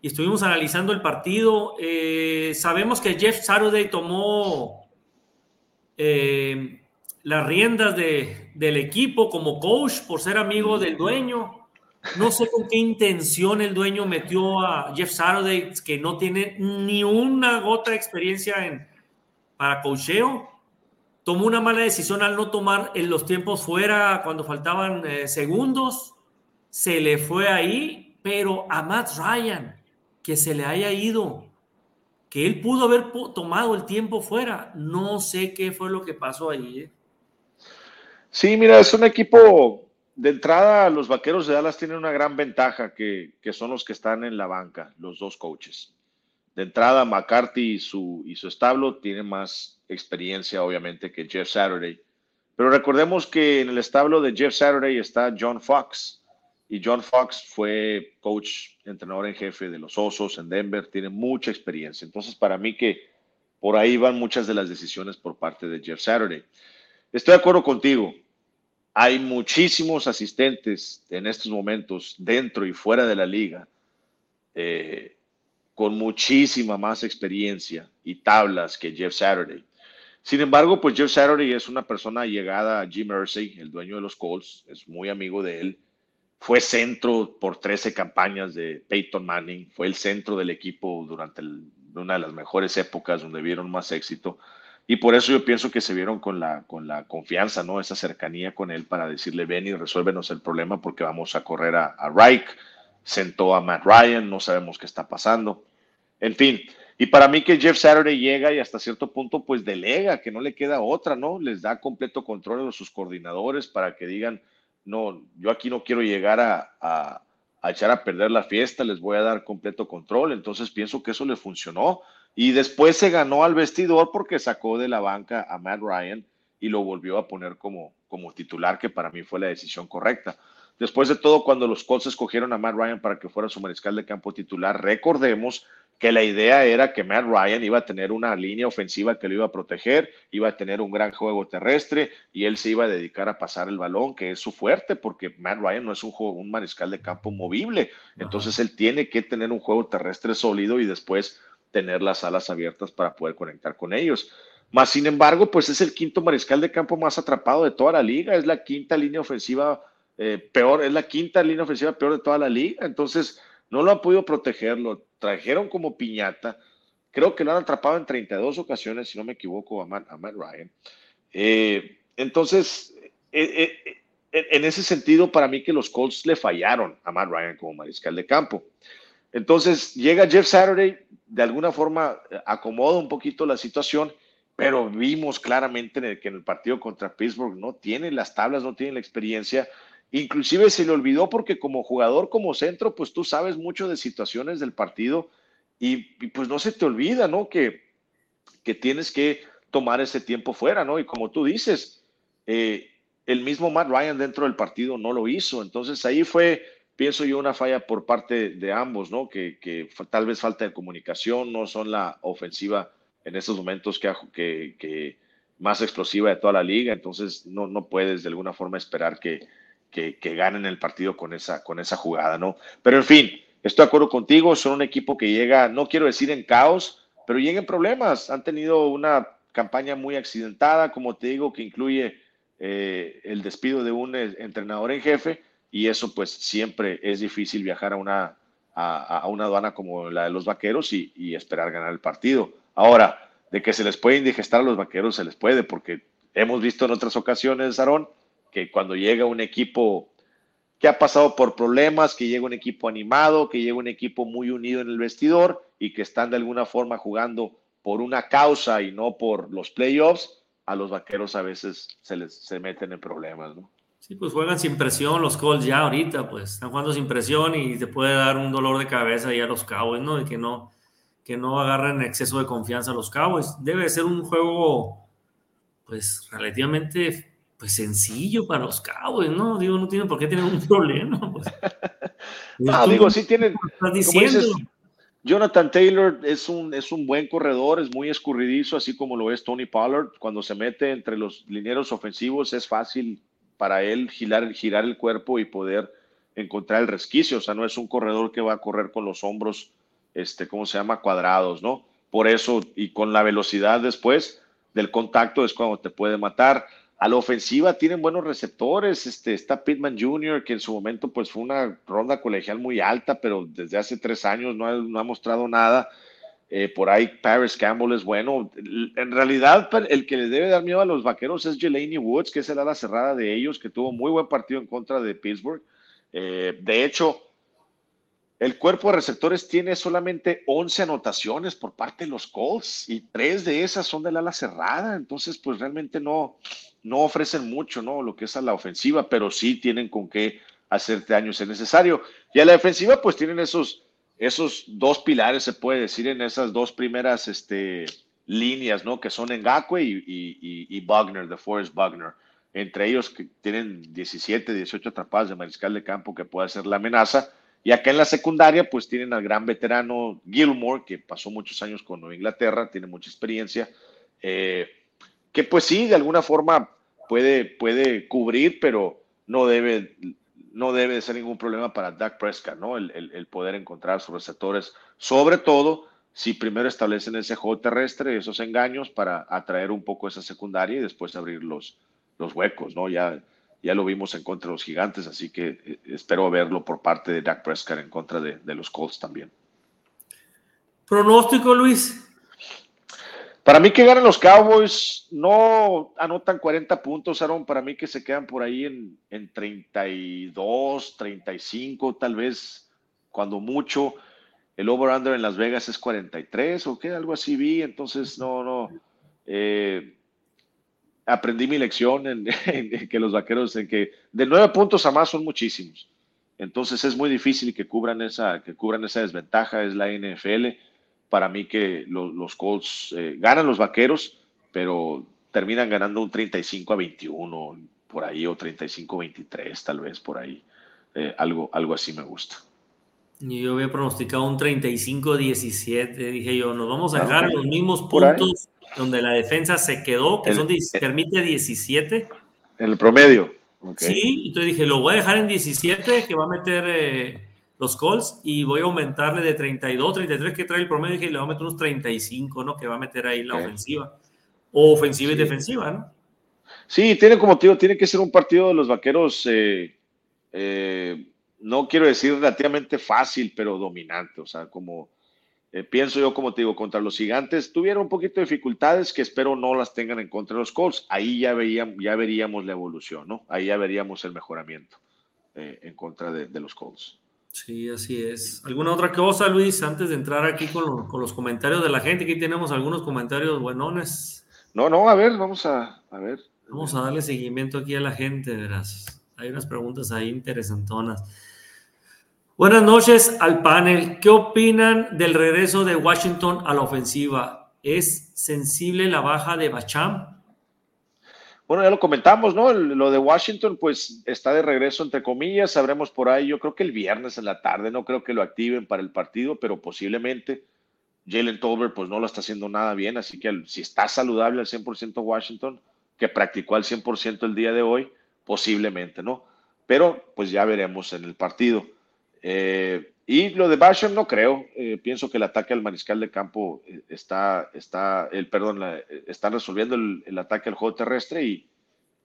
y estuvimos analizando el partido. Eh, sabemos que Jeff Saturday tomó las riendas de, del equipo como coach por ser amigo del dueño. No sé con qué intención el dueño metió a Jeff Saturday, que no tiene ni una gota de experiencia en, para coacheo tomó una mala decisión al no tomar en los tiempos fuera cuando faltaban eh, segundos. Se le fue ahí, pero a Matt Ryan, que se le haya ido, que él pudo haber tomado el tiempo fuera. No sé qué fue lo que pasó ahí. ¿eh? Sí, mira, es un equipo de entrada. Los vaqueros de Dallas tienen una gran ventaja que, son los que están en la banca, los dos coaches. De entrada, McCarthy y su, y su establo tienen más experiencia, obviamente, que Jeff Saturday. Pero recordemos que en el establo de Jeff Saturday está John Fox. Y John Fox fue coach, entrenador en jefe de los Osos en Denver, tiene mucha experiencia. Entonces, para mí que por ahí van muchas de las decisiones por parte de Jeff Saturday. Estoy de acuerdo contigo. Hay muchísimos asistentes en estos momentos dentro y fuera de la liga eh, con muchísima más experiencia y tablas que Jeff Saturday. Sin embargo, pues Jeff Saturday es una persona llegada a Jim Irsay, el dueño de los Colts, es muy amigo de él fue centro por 13 campañas de Peyton Manning, fue el centro del equipo durante una de las mejores épocas donde vieron más éxito. Y por eso yo pienso que se vieron con la, con la confianza, ¿no? Esa cercanía con él para decirle, ven y resuélvenos el problema porque vamos a correr a, a Reich. Sentó a Matt Ryan, no sabemos qué está pasando. En fin, y para mí que Jeff Saturday llega y hasta cierto punto pues delega, que no le queda otra, ¿no? Les da completo control a sus coordinadores para que digan, no, yo aquí no quiero llegar a, a, a echar a perder la fiesta, les voy a dar completo control. Entonces pienso que eso le funcionó. Y después se ganó al vestidor porque sacó de la banca a Matt Ryan y lo volvió a poner como, como titular, que para mí fue la decisión correcta. Después de todo, cuando los Colts escogieron a Matt Ryan para que fuera su mariscal de campo titular, recordemos que la idea era que Matt Ryan iba a tener una línea ofensiva que lo iba a proteger, iba a tener un gran juego terrestre y él se iba a dedicar a pasar el balón, que es su fuerte, porque Matt Ryan no es un, juego, un mariscal de campo movible. Entonces él tiene que tener un juego terrestre sólido y después tener las alas abiertas para poder conectar con ellos. Más sin embargo, pues es el quinto mariscal de campo más atrapado de toda la liga, es la quinta línea ofensiva eh, peor, es la quinta línea ofensiva peor de toda la liga, entonces no lo han podido proteger, lo trajeron como piñata, creo que lo han atrapado en 32 ocasiones, si no me equivoco, a Matt, Ryan. Eh, entonces, eh, en ese sentido, para mí que los Colts le fallaron a Matt Ryan como mariscal de campo. Entonces llega Jeff Saturday, de alguna forma eh, acomoda un poquito la situación, pero vimos claramente que en el partido contra Pittsburgh no tiene las tablas, no tiene la experiencia. Inclusive se le olvidó porque como jugador, como centro, pues tú sabes mucho de situaciones del partido y, pues no se te olvida, ¿no? Que, que tienes que tomar ese tiempo fuera, ¿no? Y como tú dices, eh, el mismo Matt Ryan dentro del partido no lo hizo. Entonces ahí fue pienso yo, una falla por parte de ambos, ¿no? Que, tal vez falta de comunicación, no son la ofensiva en estos momentos que, más explosiva de toda la liga, entonces no, no puedes de alguna forma esperar que, que, ganen el partido con esa, con esa jugada, ¿no? Pero en fin, estoy de acuerdo contigo, son un equipo que llega, no quiero decir en caos, pero llega en problemas, han tenido una campaña muy accidentada, como te digo, que incluye eh, el despido de un eh, entrenador en jefe, y eso pues siempre es difícil viajar a una, a, una aduana como la de los vaqueros y, esperar ganar el partido. Ahora, de que se les puede indigestar a los vaqueros, se les puede, porque hemos visto en otras ocasiones, Aarón, que cuando llega un equipo que ha pasado por problemas, que llega un equipo animado, que llega un equipo muy unido en el vestidor y que están de alguna forma jugando por una causa y no por los playoffs, a los vaqueros a veces se les se meten en problemas, ¿no? Sí, pues juegan sin presión los Colts ya ahorita, pues están jugando sin presión y te puede dar un dolor de cabeza ya a los Cowboys, ¿no? De que no, que no agarren exceso de confianza a los Cowboys. Debe ser un juego, pues, relativamente pues sencillo para los Cowboys, ¿no? Digo, no tienen por qué tener un [laughs] problema. Pues. no, [laughs] digo, sí tienen. Jonathan Taylor es un, es un buen corredor, es muy escurridizo, así como lo es Tony Pollard. Cuando se mete entre los linieros ofensivos es fácil para él girar, girar el cuerpo y poder encontrar el resquicio. O sea, no es un corredor que va a correr con los hombros, este, ¿cómo se llama? Cuadrados, ¿no? Por eso, y con la velocidad después del contacto es cuando te puede matar. A la ofensiva tienen buenos receptores. Este, está Pittman Jr., que en su momento pues fue una ronda colegial muy alta, pero desde hace tres años no no ha mostrado nada. Eh, por ahí Paris Campbell es bueno. En realidad, el que le debe dar miedo a los vaqueros es Jelani Woods, que es el ala cerrada de ellos, que tuvo muy buen partido en contra de Pittsburgh. Eh, de hecho, el cuerpo de receptores tiene solamente 11 anotaciones por parte de los Colts y tres de esas son del ala cerrada. Entonces, pues realmente no, no ofrecen mucho, ¿no? Lo que es a la ofensiva, pero sí tienen con qué hacer daño si es necesario. Y a la defensiva, pues tienen esos esos dos pilares, se puede decir, en esas dos primeras este, líneas, ¿no? Que son Ngakwe y, y, y, Buckner, de. Entre ellos que tienen 17, 18 atrapadas de mariscal de campo que puede ser la amenaza. Y acá en la secundaria, pues tienen al gran veterano Gilmore, que pasó muchos años con Nueva Inglaterra, tiene mucha experiencia, eh, que pues sí, de alguna forma puede, puede cubrir, pero no debe no debe ser ningún problema para Dak Prescott, ¿no? El, poder encontrar sus receptores, sobre todo si primero establecen ese juego terrestre, esos engaños para atraer un poco esa secundaria y después abrir los, los huecos, ¿no? Ya ya lo vimos en contra de los gigantes, así que eh, espero verlo por parte de Dak Prescott en contra de, de los Colts también. Pronóstico, Luis. Para mí que ganen los Cowboys, no anotan 40 puntos, Aaron. Para mí que se quedan por ahí en, en 32, 35, tal vez, cuando mucho. El over-under en Las Vegas es 43 o qué, algo así vi. Entonces, no, no. Eh, aprendí mi lección en, [laughs] en, que los vaqueros, en que de nueve puntos a más son muchísimos. Entonces es muy difícil que cubran esa, que cubran esa desventaja, es la NFL para mí que los, los Colts eh, ganan los vaqueros, pero terminan ganando un 35 a 21 por ahí o 35 a 23 tal vez por ahí. Eh, algo, algo así me gusta. Yo había pronosticado un 35 a 17, dije yo, nos vamos a dejar los mismos puntos donde la defensa se quedó, que el, son, permite 17. En el promedio. Okay. Sí, entonces dije, lo voy a dejar en 17, que va a meter... Eh, los Colts y voy a aumentarle de 32, 33 que trae el promedio y le voy a meter unos 35, ¿no? Que va a meter ahí la okay. ofensiva. O ofensiva sí. y defensiva, ¿no? Sí, tiene como tío, tiene que ser un partido de los vaqueros, eh, eh, no quiero decir relativamente fácil, pero dominante. O sea, como eh, pienso yo, como te digo, contra los gigantes, tuvieron un poquito de dificultades que espero no las tengan en contra de los Colts. Ahí ya, veíamos, ya veríamos la evolución, ¿no? Ahí ya veríamos el mejoramiento en contra de, de los Colts. Sí, así es. ¿Alguna otra cosa, Luis, antes de entrar aquí con, lo, con, los comentarios de la gente? Aquí tenemos algunos comentarios buenones. No, no, a ver, vamos a, a ver. Vamos a darle seguimiento aquí a la gente, verás. Hay unas preguntas ahí interesantonas. Buenas noches al panel. ¿Qué opinan del regreso de Washington a la ofensiva? ¿Es sensible la baja de Bacham? Bueno, ya lo comentamos, ¿no? Lo de Washington, pues está de regreso, entre comillas. Sabremos por ahí, yo creo que el viernes en la tarde, no creo que lo activen para el partido, pero posiblemente. Jalen Tolbert, pues no lo está haciendo nada bien, así que si está saludable al 100% Washington, que practicó al 100% el día de hoy, posiblemente, ¿no? Pero pues ya veremos en el partido. Eh, y lo de Basham no creo. Eh, pienso que el ataque al mariscal de campo eh, está, está el, perdón, la, están resolviendo el, el, ataque al juego terrestre y,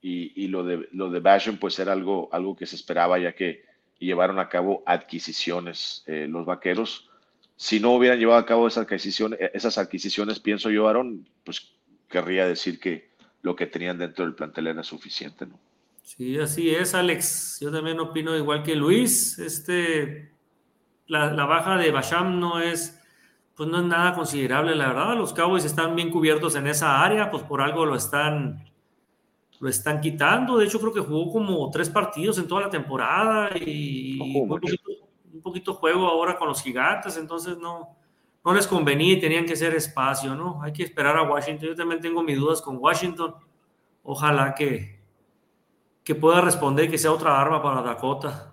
y, y, lo de, lo de Basham pues era algo, algo que se esperaba ya que llevaron a cabo adquisiciones eh, los vaqueros. Si no hubieran llevado a cabo esas adquisiciones, esas adquisiciones, pienso yo, Aaron, pues querría decir que lo que tenían dentro del plantel era suficiente, ¿no? Sí, así es, Alex. Yo también opino igual que Luis. Este, la, la, baja de Basham no es, pues no es nada considerable, la verdad. Los Cowboys están bien cubiertos en esa área, pues por algo lo están, lo están quitando. De hecho, creo que jugó como tres partidos en toda la temporada y oh, un, poquito, un, poquito, juego ahora con los gigantes, entonces no, no les convenía y tenían que hacer espacio, ¿no? Hay que esperar a Washington. Yo también tengo mis dudas con Washington. Ojalá que, que pueda responder que sea otra arma para Dakota.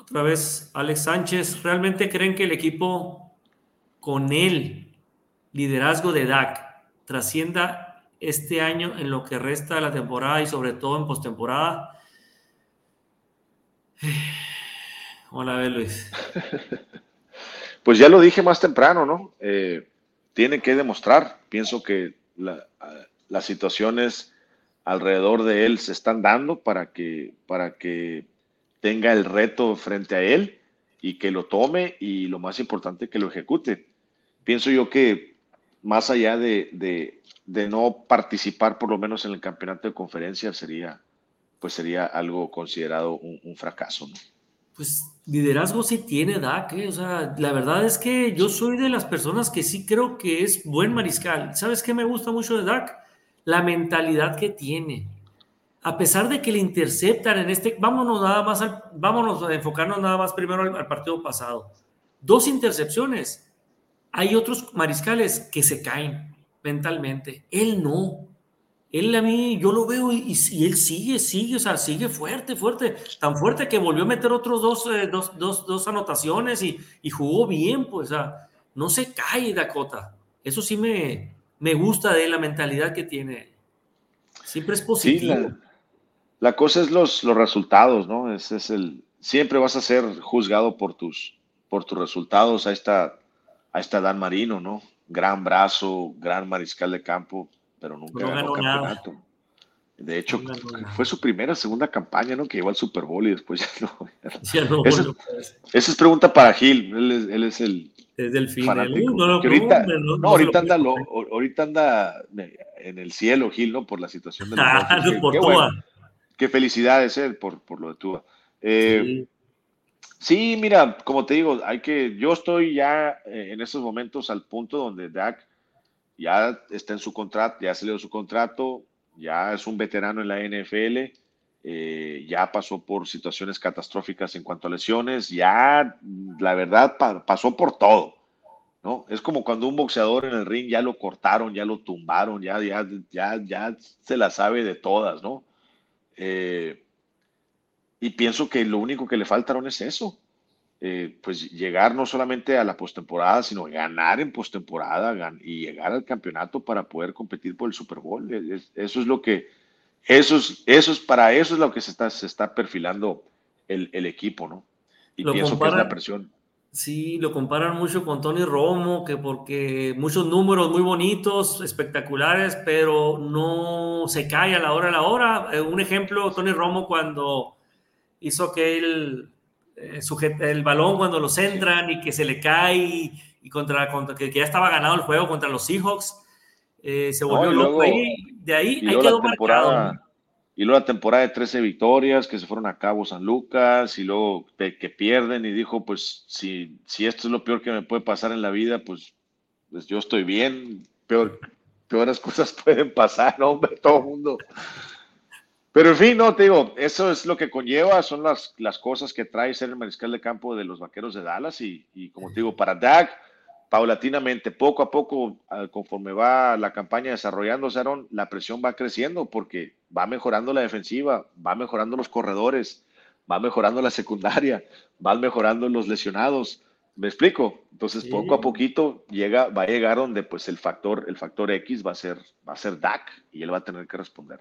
Otra vez, Alex Sánchez, ¿realmente creen que el equipo con el liderazgo de Dak trascienda este año en lo que resta de la temporada y sobre todo en postemporada? [sighs] Hola, Luis. [laughs] Pues ya lo dije más temprano, ¿no? Eh, tiene que demostrar. Pienso que la, las situaciones alrededor de él se están dando para que, para que tenga el reto frente a él y que lo tome y lo más importante que lo ejecute. Pienso yo que más allá de, de, no participar por lo menos en el campeonato de conferencia sería pues sería algo considerado un, fracaso. Pues liderazgo sí tiene Dak, ¿eh? o sea, la verdad es que yo soy de las personas que sí creo que es buen mariscal. ¿Sabes qué me gusta mucho de Dak? La mentalidad que tiene a pesar de que le interceptan en este, vámonos nada más, al, vámonos a enfocarnos nada más primero al, al, partido pasado. Dos intercepciones. Hay otros mariscales que se caen mentalmente. Él no. Él a mí, yo lo veo y, y él sigue, sigue, o sea, sigue fuerte, fuerte. Tan fuerte que volvió a meter otros dos, eh, dos, dos, dos, anotaciones y, y, jugó bien, pues, o sea, no se cae Dakota. Eso sí me, me gusta de él, la mentalidad que tiene. Siempre es positivo. Sí, la la cosa es los, los resultados, ¿no? Ese es el, siempre vas a ser juzgado por tus, por tus resultados. Ahí está, ahí está Dan Marino, ¿no? Gran brazo, gran mariscal de campo, pero nunca no ganó, ganó campeonato. De hecho, fue su primera, segunda campaña, ¿no? Que llevó al Super Bowl y después [laughs] ya no. No, esa, bueno, pues, esa es pregunta para Gil. Él es, él es el es del fin. fanático. No, ahorita, no, ahorita anda, lo- ahorita anda en el cielo, Gil, ¿no? Por la situación de los [laughs] Ah, por qué bueno. Qué felicidades, eh, por, por lo de Tua. Eh, Sí. Sí, mira, como te digo, hay que, yo estoy ya eh, en estos momentos al punto donde Dak ya está en su contrato, ya salió su contrato, ya es un veterano en la NFL, eh, ya pasó por situaciones catastróficas en cuanto a lesiones, ya la verdad pa- pasó por todo, ¿no? Es como cuando un boxeador en el ring ya lo cortaron, ya lo tumbaron, ya, ya, ya, ya se la sabe de todas, ¿no? Eh, y pienso que lo único que le faltaron es eso. Eh, pues llegar no solamente a la postemporada, sino ganar en postemporada gan- y llegar al campeonato para poder competir por el Super Bowl. Es- es- Eso es lo que, eso es, eso es para eso es lo que se está, se está perfilando el, el equipo, ¿no? Y Lo pienso que es la presión. Sí, lo comparan mucho con Tony Romo, que porque muchos números muy bonitos, espectaculares, pero no se cae a la hora a la hora. Eh, un ejemplo, Tony Romo cuando hizo aquel eh, sujet- el balón cuando lo centran y que se le cae y, y contra, contra que, que ya estaba ganado el juego contra los Seahawks, eh, se volvió loco ahí. De ahí, ahí quedó marcado. Y luego la temporada de 13 victorias que se fueron a cabo San Lucas y luego de que pierden y dijo, pues si, si esto es lo peor que me puede pasar en la vida, pues, pues yo estoy bien, peor, peores [laughs] cosas pueden pasar, ¿no, hombre, todo el mundo. Pero en fin, no, te digo, eso es lo que conlleva, son las, las cosas que trae ser el mariscal de campo de los Vaqueros de Dallas y, y como te digo, para Dak, paulatinamente, poco a poco, ah, conforme va la campaña desarrollándose, Aaron, la presión va creciendo porque va mejorando la defensiva, va mejorando los corredores, va mejorando la secundaria, [laughs] van mejorando los lesionados. ¿Me explico? Entonces, Sí. poco a poquito llega, va a llegar donde pues el factor, el factor X va a ser, va a ser Dak y él va a tener que responder.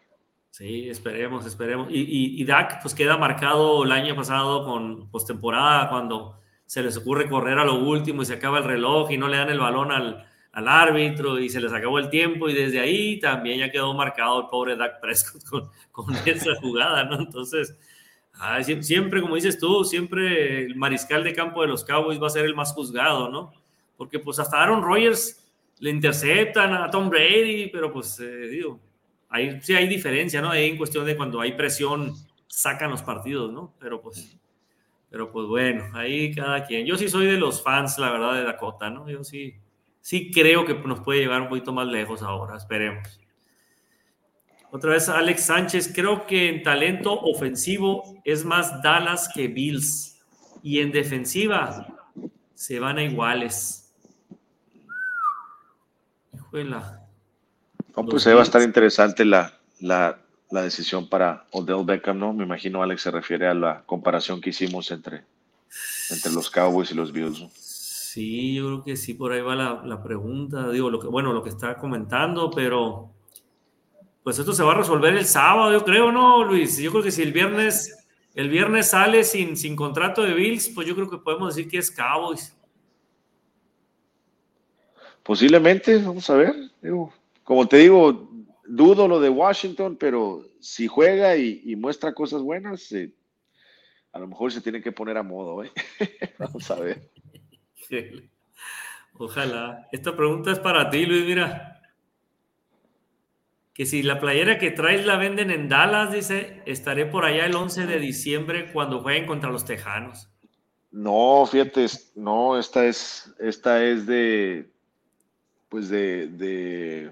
Sí, esperemos, esperemos. Y, y, y Dak, pues queda marcado el año pasado con postemporada, cuando se les ocurre correr a lo último y se acaba el reloj y no le dan el balón al, al árbitro y se les acabó el tiempo y desde ahí también ya quedó marcado el pobre Dak Prescott con, [laughs] esa jugada, ¿no? Entonces, sie- siempre, como dices tú, siempre el mariscal de campo de los Cowboys va a ser el más juzgado, ¿no? Porque pues hasta Aaron Rodgers le interceptan a Tom Brady, pero pues eh, digo, ahí sí hay diferencia, ¿no? Ahí en cuestión de cuando hay presión sacan los partidos, ¿no? Pero pues, pero pues bueno, ahí cada quien. Yo sí soy de los fans, la verdad, de Dakota, ¿no? Yo sí, sí creo que nos puede llevar un poquito más lejos ahora, esperemos. Otra vez Alex Sánchez, creo que en talento ofensivo es más Dallas que Bills y en defensiva se van a iguales. Híjola. No, pues ahí va a estar interesante la, la, la decisión para Odell Beckham, ¿no? Me imagino Alex se refiere a la comparación que hicimos entre, entre los Cowboys y los Bills. ¿no? Sí, yo creo que sí, por ahí va la, la pregunta. Digo, lo que, bueno, lo que está comentando, pero pues esto se va a resolver el sábado, yo creo, ¿no, Luis? Yo creo que si el viernes, el viernes sale sin, sin contrato de Bills, pues yo creo que podemos decir que es Cowboys. Posiblemente, vamos a ver. Digo, como te digo, dudo lo de Washington, pero si juega y, y muestra cosas buenas, eh, a lo mejor se tiene que poner a modo, ¿eh? [laughs] vamos a ver. Ojalá. Esta pregunta es para ti, Luis, mira. Que si la playera que traes la venden en Dallas, dice, estaré por allá el 11 de diciembre cuando jueguen contra los Tejanos. No, fíjate, no, esta es, esta es de, pues de, de,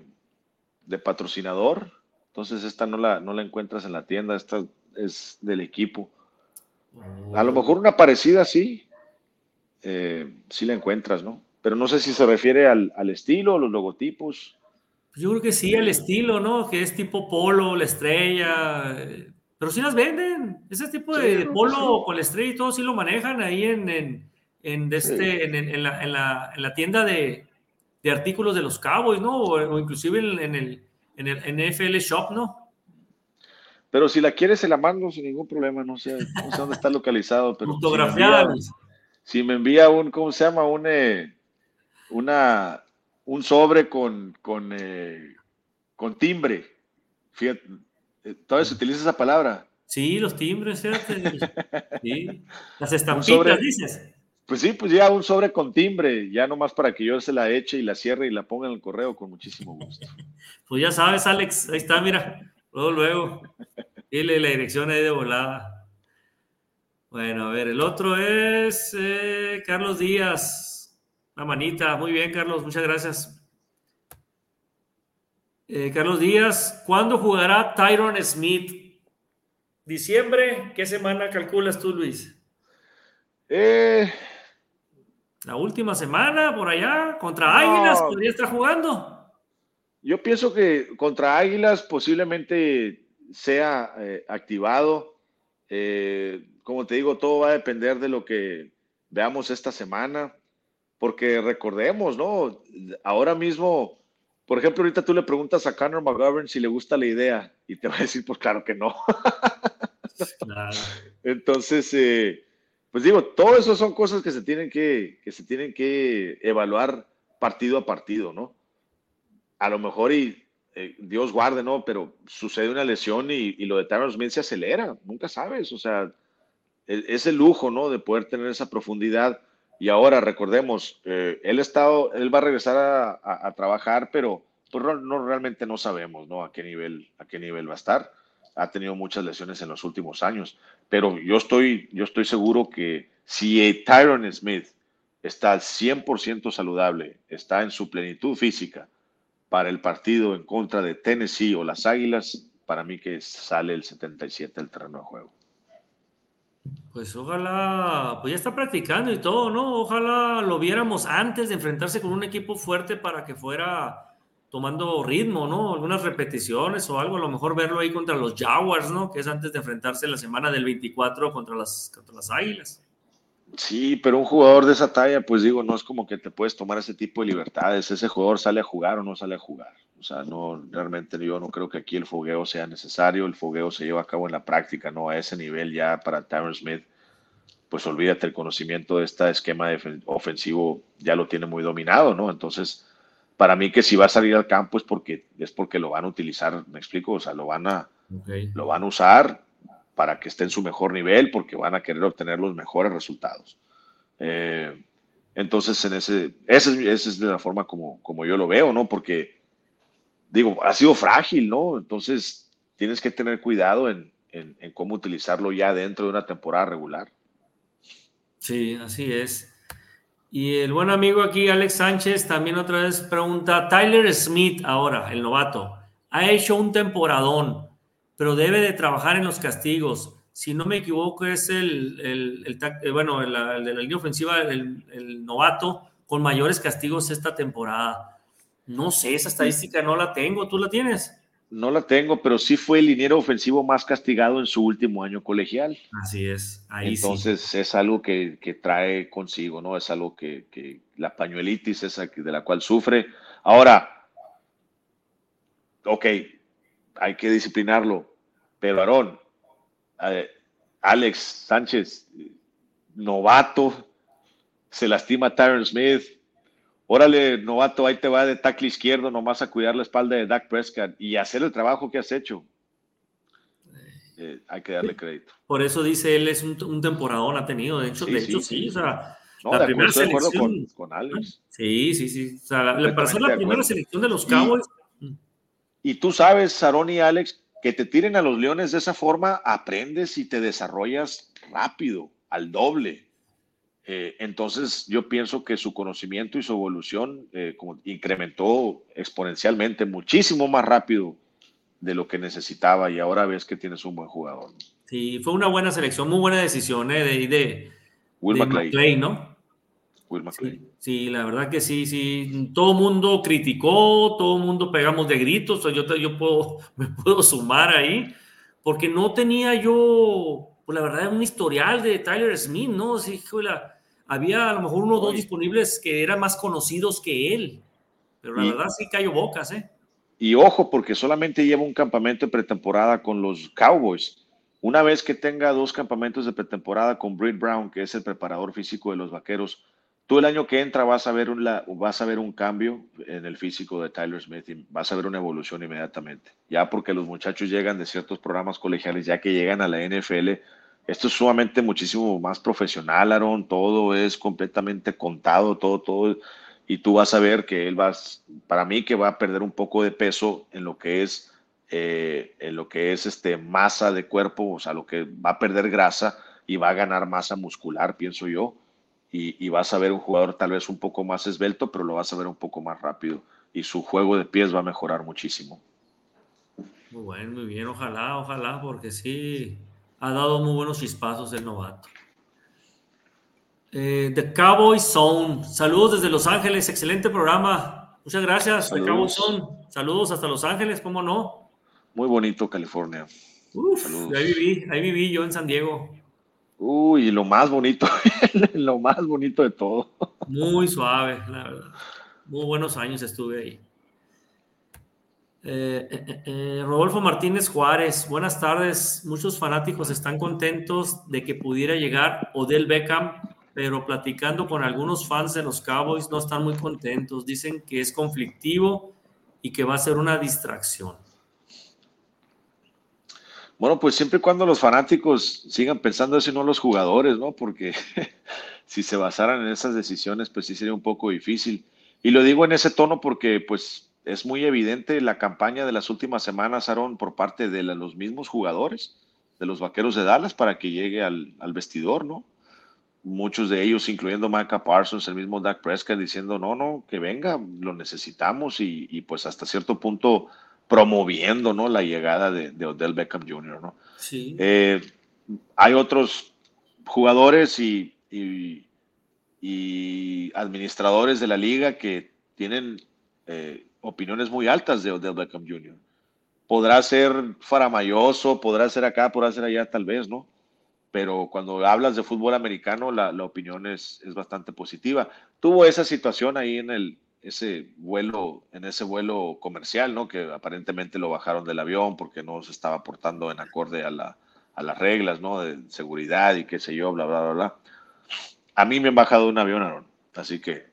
de patrocinador. Entonces esta no la, no la encuentras en la tienda, esta es del equipo. A lo mejor una parecida sí, eh, sí la encuentras, ¿no? Pero no sé si se refiere al, al estilo, los logotipos. Yo creo que sí, el estilo, ¿no? Que es tipo polo, la estrella. eh, Pero sí las venden. Ese tipo Sí, de, polo sí. con la estrella y todo sí lo manejan ahí en, en, en este, en, en- en la, en la- en la tienda de, de artículos de los Cowboys, ¿no? O, o inclusive en, en el, en el NFL Shop, ¿no? Pero si la quieres, se la mando sin ningún problema. No sé, no sé dónde está localizado, pero si Luis. si me envía un, ¿cómo se llama? Un, eh, una, un sobre con, con, eh, con timbre. Fíjate, Eh, Todavía se utiliza esa palabra. Sí, los timbres, fíjate. Sí. [laughs] Las estampitas, sobre- dices. Pues sí, pues ya un sobre con timbre, ya nomás para que yo se la eche y la cierre y la ponga en el correo con muchísimo gusto. [laughs] Pues ya sabes, Alex, ahí está, mira. Luego, luego. Dile la dirección ahí de volada. Bueno, a ver, el otro es eh, Carlos Díaz. Una manita. Muy bien, Carlos, muchas gracias. Eh, Carlos Díaz, ¿cuándo jugará Tyron Smith? ¿Diciembre? ¿Qué semana calculas tú, Luis? Eh, ¿La última semana por allá? ¿Contra Águilas? ¿Podría estar jugando? yo pienso que contra Águilas posiblemente sea eh, activado. Eh, como te digo, todo va a depender de lo que veamos esta semana, porque recordemos, ¿no? Ahora mismo, por ejemplo, ahorita tú le preguntas a Conor McGovern si le gusta la idea y te va a decir, pues claro que no. [laughs] Claro. Entonces, eh, pues digo, todo eso son cosas que se tienen que, que se tienen que evaluar partido a partido, ¿no? A lo mejor y eh, Dios guarde, ¿no? Pero sucede una lesión y, y lo de Tyron Smith se acelera, nunca sabes, o sea, e- es el lujo, ¿no? De poder tener esa profundidad. Y ahora recordemos, eh, él, estado, él va a regresar a, a- a trabajar, pero pues, no, no- realmente no sabemos, ¿no? A qué nivel, a qué nivel va a estar. Ha tenido muchas lesiones en los últimos años, pero yo estoy, yo estoy seguro que si Tyron Smith está al 100% saludable, está en su plenitud física para el partido en contra de Tennessee o las Águilas, para mí que sale el 77 del terreno de juego. Pues ojalá, pues ya está practicando y todo, ¿no? Ojalá lo viéramos antes de enfrentarse con un equipo fuerte para que fuera tomando ritmo, ¿no? Algunas repeticiones o algo, a lo mejor verlo ahí contra los Jaguars, ¿no? Que es antes de enfrentarse la semana del 24 contra las, contra las Águilas. Sí, pero un jugador de esa talla, pues digo, no es como que te puedes tomar ese tipo de libertades. Ese jugador sale a jugar o no sale a jugar. O sea, no, realmente yo no creo que aquí el fogueo sea necesario. El fogueo se lleva a cabo en la práctica, no a ese nivel ya para Tyron Smith. Pues olvídate, el conocimiento de este esquema ofensivo ya lo tiene muy dominado, ¿no? Entonces, para mí que si va a salir al campo es porque, es porque lo van a utilizar, me explico, o sea, lo van a, lo van a usar para que esté en su mejor nivel, porque van a querer obtener los mejores resultados. Eh, entonces, en ese, esa es, esa es de la forma como, como yo lo veo, ¿no? Porque, digo, ha sido frágil, ¿no? Entonces, tienes que tener cuidado en, en, en cómo utilizarlo ya dentro de una temporada regular. Sí, así es. Y el buen amigo aquí, Alex Sánchez, también otra vez pregunta, Tyler Smith ahora, el novato, ha hecho un temporadón, pero debe de trabajar en los castigos. Si no me equivoco, es el, el, el eh, bueno, de la línea ofensiva, el, el novato con mayores castigos esta temporada. No sé, esa estadística no la tengo, ¿tú la tienes? No la tengo, pero sí fue el liniero ofensivo más castigado en su último año colegial. Así es, ahí Entonces es algo que, que trae consigo, ¿no? Es algo que, que la pañuelitis esa de la cual sufre. Ahora, ok, hay que disciplinarlo, pero Aarón, eh, Alex Sánchez, novato, se lastima Tyron Smith. Órale, novato, ahí te va de tackle izquierdo nomás a cuidar la espalda de Dak Prescott y hacer el trabajo que has hecho. Eh, hay que darle crédito. Por eso dice él es un, un temporadón ha tenido. De hecho, Sí, de sí, hecho, sí. sí. O sea, No, la de primera acuerdo, de selección. con, con Alex. Sí, sí, sí. O sea, la, para ser la primera selección de los Y- Cowboys. Y tú sabes, Sarón y Alex, que te tiren a los Leones de esa forma, aprendes y te desarrollas rápido, al doble. Eh, entonces, yo pienso que su conocimiento y su evolución eh, como incrementó exponencialmente, muchísimo más rápido de lo que necesitaba y ahora ves que tienes un buen jugador. Sí, fue una buena selección, muy buena decisión ¿eh? de, de, Will de McClay. McClay, ¿no? Will McClay. Sí, sí, la verdad que sí, sí. Todo el mundo criticó, todo el mundo pegamos de gritos. yo, yo puedo, [laughs] me puedo sumar ahí, porque no tenía yo, pues la verdad, un historial de Tyler Smith, ¿no? Sí, híjole, había a lo mejor uno o dos disponibles que eran más conocidos que él, pero la Y- verdad sí cayó bocas, ¿eh? Y ojo, porque solamente lleva un campamento de pretemporada con los Cowboys. Una vez que tenga dos campamentos de pretemporada con Britt Brown, que es el preparador físico de los vaqueros, tú el año que entra vas a ver un, vas a ver un cambio en el físico de Tyler Smith y vas a ver una evolución inmediatamente. Ya porque los muchachos llegan de ciertos programas colegiales, ya que llegan a la NFL, esto es sumamente muchísimo más profesional, Aaron, todo es completamente contado, todo, todo, y tú vas a ver que él va, para mí que va a perder un poco de peso en lo que es, eh, en lo que es este masa de cuerpo, o sea, lo que va a perder grasa y va a ganar masa muscular, pienso yo. Y, vas a ver un jugador tal vez un poco más esbelto, pero lo vas a ver un poco más rápido. Y su juego de pies va a mejorar muchísimo. Muy bueno, muy bien, ojalá, ojalá, porque sí, ha dado muy buenos chispazos el novato. Eh, The Cowboy Zone, saludos desde Los Ángeles, excelente programa. Muchas gracias, The Cowboy Zone. Saludos hasta Los Ángeles, ¿cómo no? Muy bonito California. Uf, ahí viví, ahí viví yo en San Diego. Uy, lo más bonito, [laughs] lo más bonito de todo. Muy suave, la verdad. Muy buenos años estuve ahí. Eh, eh, eh, Rodolfo Martínez Juárez, buenas tardes. Muchos fanáticos están contentos de que pudiera llegar Odell Beckham, pero platicando con algunos fans de los Cowboys no están muy contentos. Dicen que es conflictivo y que va a ser una distracción. Bueno, pues siempre y cuando los fanáticos sigan pensando eso y no los jugadores, ¿no? Porque [laughs] si se basaran en esas decisiones, pues sí sería un poco difícil. Y lo digo en ese tono porque, pues, es muy evidente la campaña de las últimas semanas, Aaron, por parte de los mismos jugadores, de los vaqueros de Dallas, para que llegue al, vestidor, ¿no? Muchos de ellos, incluyendo Micah Parsons, el mismo Dak Prescott, diciendo, no, no, que venga, lo necesitamos y, y pues hasta cierto punto promoviendo ¿no? la llegada de, Odell Beckham Jr. ¿no? Sí. Eh, hay otros jugadores y, y, administradores de la liga que tienen eh, opiniones muy altas de Odell Beckham Jr. Podrá ser faramayoso, podrá ser acá, podrá ser allá, tal vez, ¿no? Pero cuando hablas de fútbol americano, la, la opinión es, es bastante positiva. Tuvo esa situación ahí en el, ese vuelo, en ese vuelo comercial, ¿no? Que aparentemente lo bajaron del avión porque no se estaba portando en acorde a, la, a las reglas, ¿no? De seguridad y qué sé yo, bla, bla, bla, bla. A mí me han bajado un avión, Aaron, así que...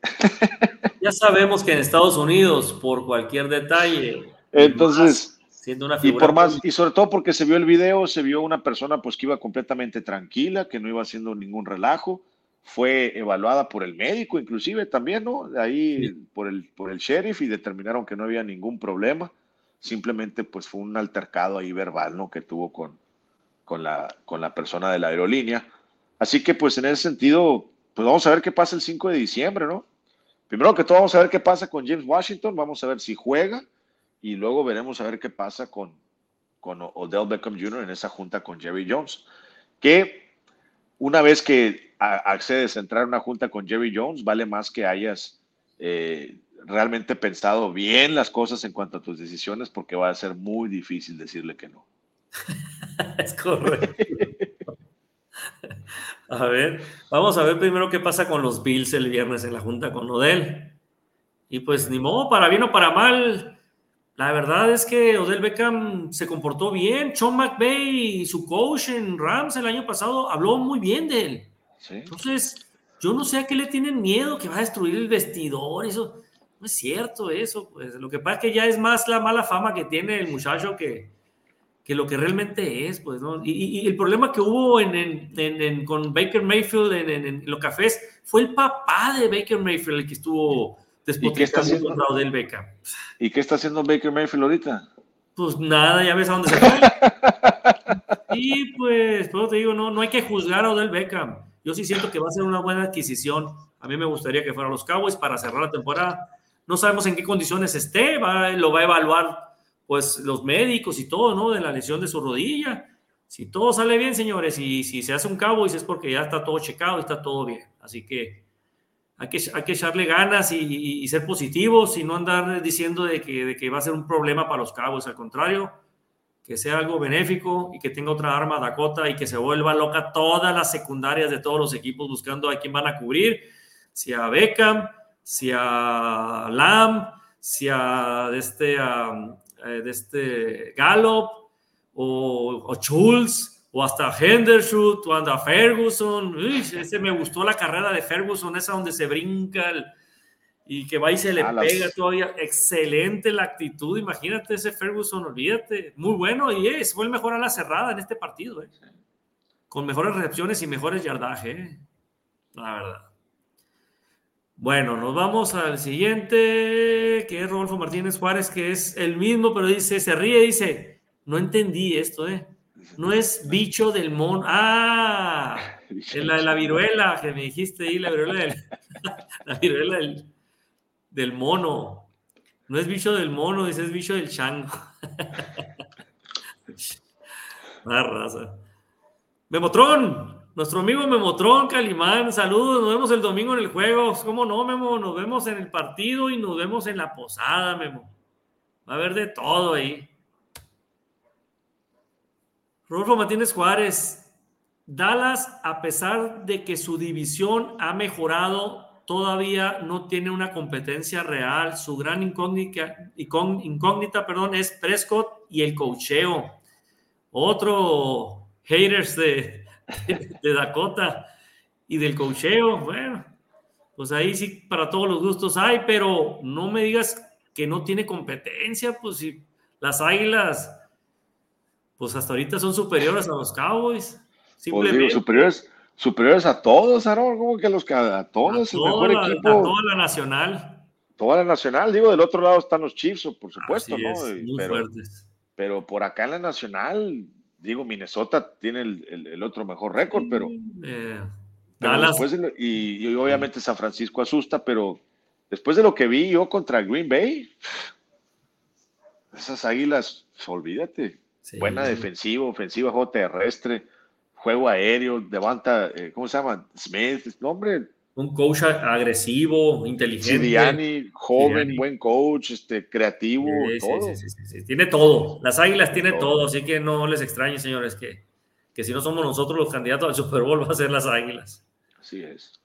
ya sabemos que en Estados Unidos, por cualquier detalle... Entonces... siendo una y por más, y sobre todo porque se vio el video, se vio una persona pues que iba completamente tranquila, que no iba haciendo ningún relajo, fue evaluada por el médico, inclusive también, ¿no? Ahí por, el, por el sheriff y determinaron que no había ningún problema. Simplemente pues fue un altercado ahí verbal, ¿no? Que tuvo con, con, la, con la persona de la aerolínea. Así que pues en ese sentido, pues vamos a ver qué pasa el 5 de diciembre, ¿no? Primero que todo vamos a ver qué pasa con James Washington, vamos a ver si juega y luego veremos a ver qué pasa con, con Odell Beckham Jr. en esa junta con Jerry Jones. Que una vez que accedes a entrar a una junta con Jerry Jones, vale más que hayas eh, realmente pensado bien las cosas en cuanto a tus decisiones, porque va a ser muy difícil decirle que no. [laughs] es correcto. A ver, vamos a ver primero qué pasa con los Bills el viernes en la junta con Odell. Y pues ni modo, para bien o para mal, la verdad es que Odell Beckham se comportó bien. Sean McVay y su coach en Rams el año pasado habló muy bien de él. Entonces, yo no sé a qué le tienen miedo, que va a destruir el vestidor, eso. No es cierto eso, pues lo que pasa es que ya es más la mala fama que tiene el muchacho que, que lo que realmente es, pues, ¿no? Y, el problema que hubo en, con Baker Mayfield en, los cafés fue el papá de Baker Mayfield el que estuvo despotricando contra Odell Beckham. ¿Y qué está haciendo Baker Mayfield ahorita? Pues nada, ya ves a dónde se fue. [laughs] y pues, pues te digo, no, no hay que juzgar a Odell Beckham. Yo sí siento que va a ser una buena adquisición. A mí me gustaría que fueran los Cowboys para cerrar la temporada. No sabemos en qué condiciones esté, va, lo va a evaluar pues los médicos y todo, ¿no? De la lesión de su rodilla. Si todo sale bien, señores, y si se hace un Cowboys es porque ya está todo checado y está todo bien. Así que hay que, hay que echarle ganas y, ser positivos y no andar diciendo de que, de que va a ser un problema para los Cowboys. Al contrario, que sea algo benéfico y que tenga otra arma Dakota y que se vuelva loca todas las secundarias de todos los equipos buscando a quién van a cubrir, si a Beckham, si a Lamb, si a este, eh, de este Gallup o, o Schultz o hasta Henderson, o hasta Ferguson. Uy, ese me gustó la carrera de Ferguson, esa donde se brinca y que va y se le pega todavía. Excelente la actitud, imagínate ese Ferguson, olvídate. Muy bueno y es, fue el mejor a la cerrada en este partido, eh. con mejores recepciones y mejores yardaje, eh. la verdad. Bueno, nos vamos al siguiente, que es Rodolfo Martínez Juárez, que es el mismo, pero dice, se ríe, dice, no entendí esto, ¿eh? No es bicho del mono. Ah, [laughs] en la de la viruela que me dijiste ahí, la viruela del, [laughs] la viruela del, del mono. No es bicho del mono, dice, es bicho del chango. La [laughs] raza. Memotron, nuestro amigo Memotron Calimán, saludos, nos vemos el domingo en el juego. ¿Cómo no, Memo? Nos vemos en el partido y nos vemos en la posada, Memo. Va a haber de todo ahí. Rodolfo Martínez Juárez, Dallas, a pesar de que su división ha mejorado, todavía no tiene una competencia real. Su gran incógnita, incógnita perdón, es Prescott y el cocheo. Otro haters de, [laughs] de Dakota y del cocheo. Bueno, pues ahí sí para todos los gustos hay, pero no me digas que no tiene competencia, pues si las águilas, pues hasta ahorita son superiores a los Cowboys. Pues Simplemente digo, superiores, superiores a todos, Aaron, como que a los a a todos, el toda, mejor la, a equipo, toda la nacional. toda la nacional, digo, del otro lado están los Chiefs, por supuesto, Así ¿no? es, muy pero, fuertes. pero por acá en la nacional, digo, Minnesota tiene el, el- el otro mejor récord, pero, Eh, pero Dallas, después de lo- y, y obviamente San Francisco asusta, pero después de lo que vi yo contra Green Bay, esas águilas, olvídate, sí. buena defensiva, ofensiva, juego terrestre, juego aéreo, levanta, eh, ¿cómo se llama? Smith, no, hombre, un coach agresivo, inteligente. Siriani, joven, buen coach, este, creativo, Sí, todo. sí, sí. Tiene todo. Las águilas tiene Todo. todo. así que no les extrañe, señores, que, que si no somos nosotros los candidatos al Super Bowl, [laughs] va a ser las águilas. Así es.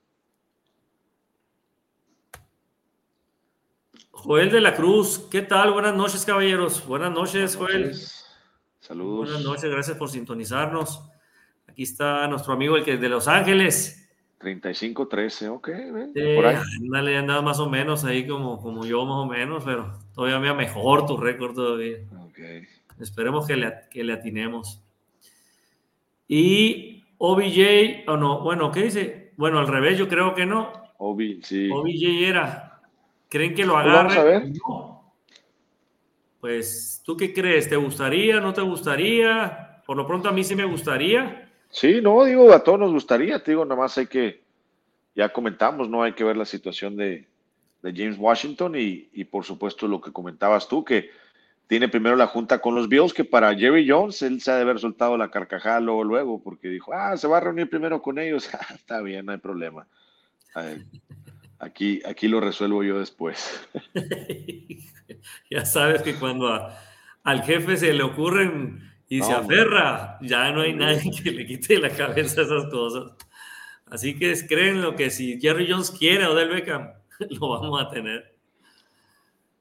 Joel de la Cruz, ¿qué tal? Buenas noches, caballeros. Buenas noches, Joel. Entonces, saludos. Buenas noches, gracias por sintonizarnos. Aquí está nuestro amigo, el que es de Los Ángeles. 35-13, ok, ven, Eh, por ahí. ándale, andaba más o menos ahí como, como yo, más o menos, pero todavía me mejor tu récord todavía. Ok. Esperemos que le, que le atinemos. Y OBJ, o no, bueno, ¿qué dice? Bueno, al revés, yo creo que no. Obi, sí. OBJ era. ¿Creen que lo Pues agarre? vamos a ver. No. Pues, ¿tú qué crees? ¿Te gustaría? ¿No te gustaría? Por lo pronto a mí sí me gustaría. Sí, no, digo, a todos nos gustaría, te digo, nada más hay que, ya comentamos, ¿no? Hay que ver la situación de, de James Washington y, y por supuesto lo que comentabas tú, que tiene primero la junta con los Bills, que para Jerry Jones, él se ha de haber soltado la carcajada luego, luego, porque dijo, ah, se va a reunir primero con ellos, [laughs] Ah, está bien, no hay problema. Aquí, aquí lo resuelvo yo después. [laughs] ya sabes que cuando al jefe se le ocurren y se aferra, ya no hay nadie [laughs] que le quite de la cabeza esas cosas. Así que creen lo que si Jerry Jones quiere o Del Beckham, [laughs] lo vamos a tener.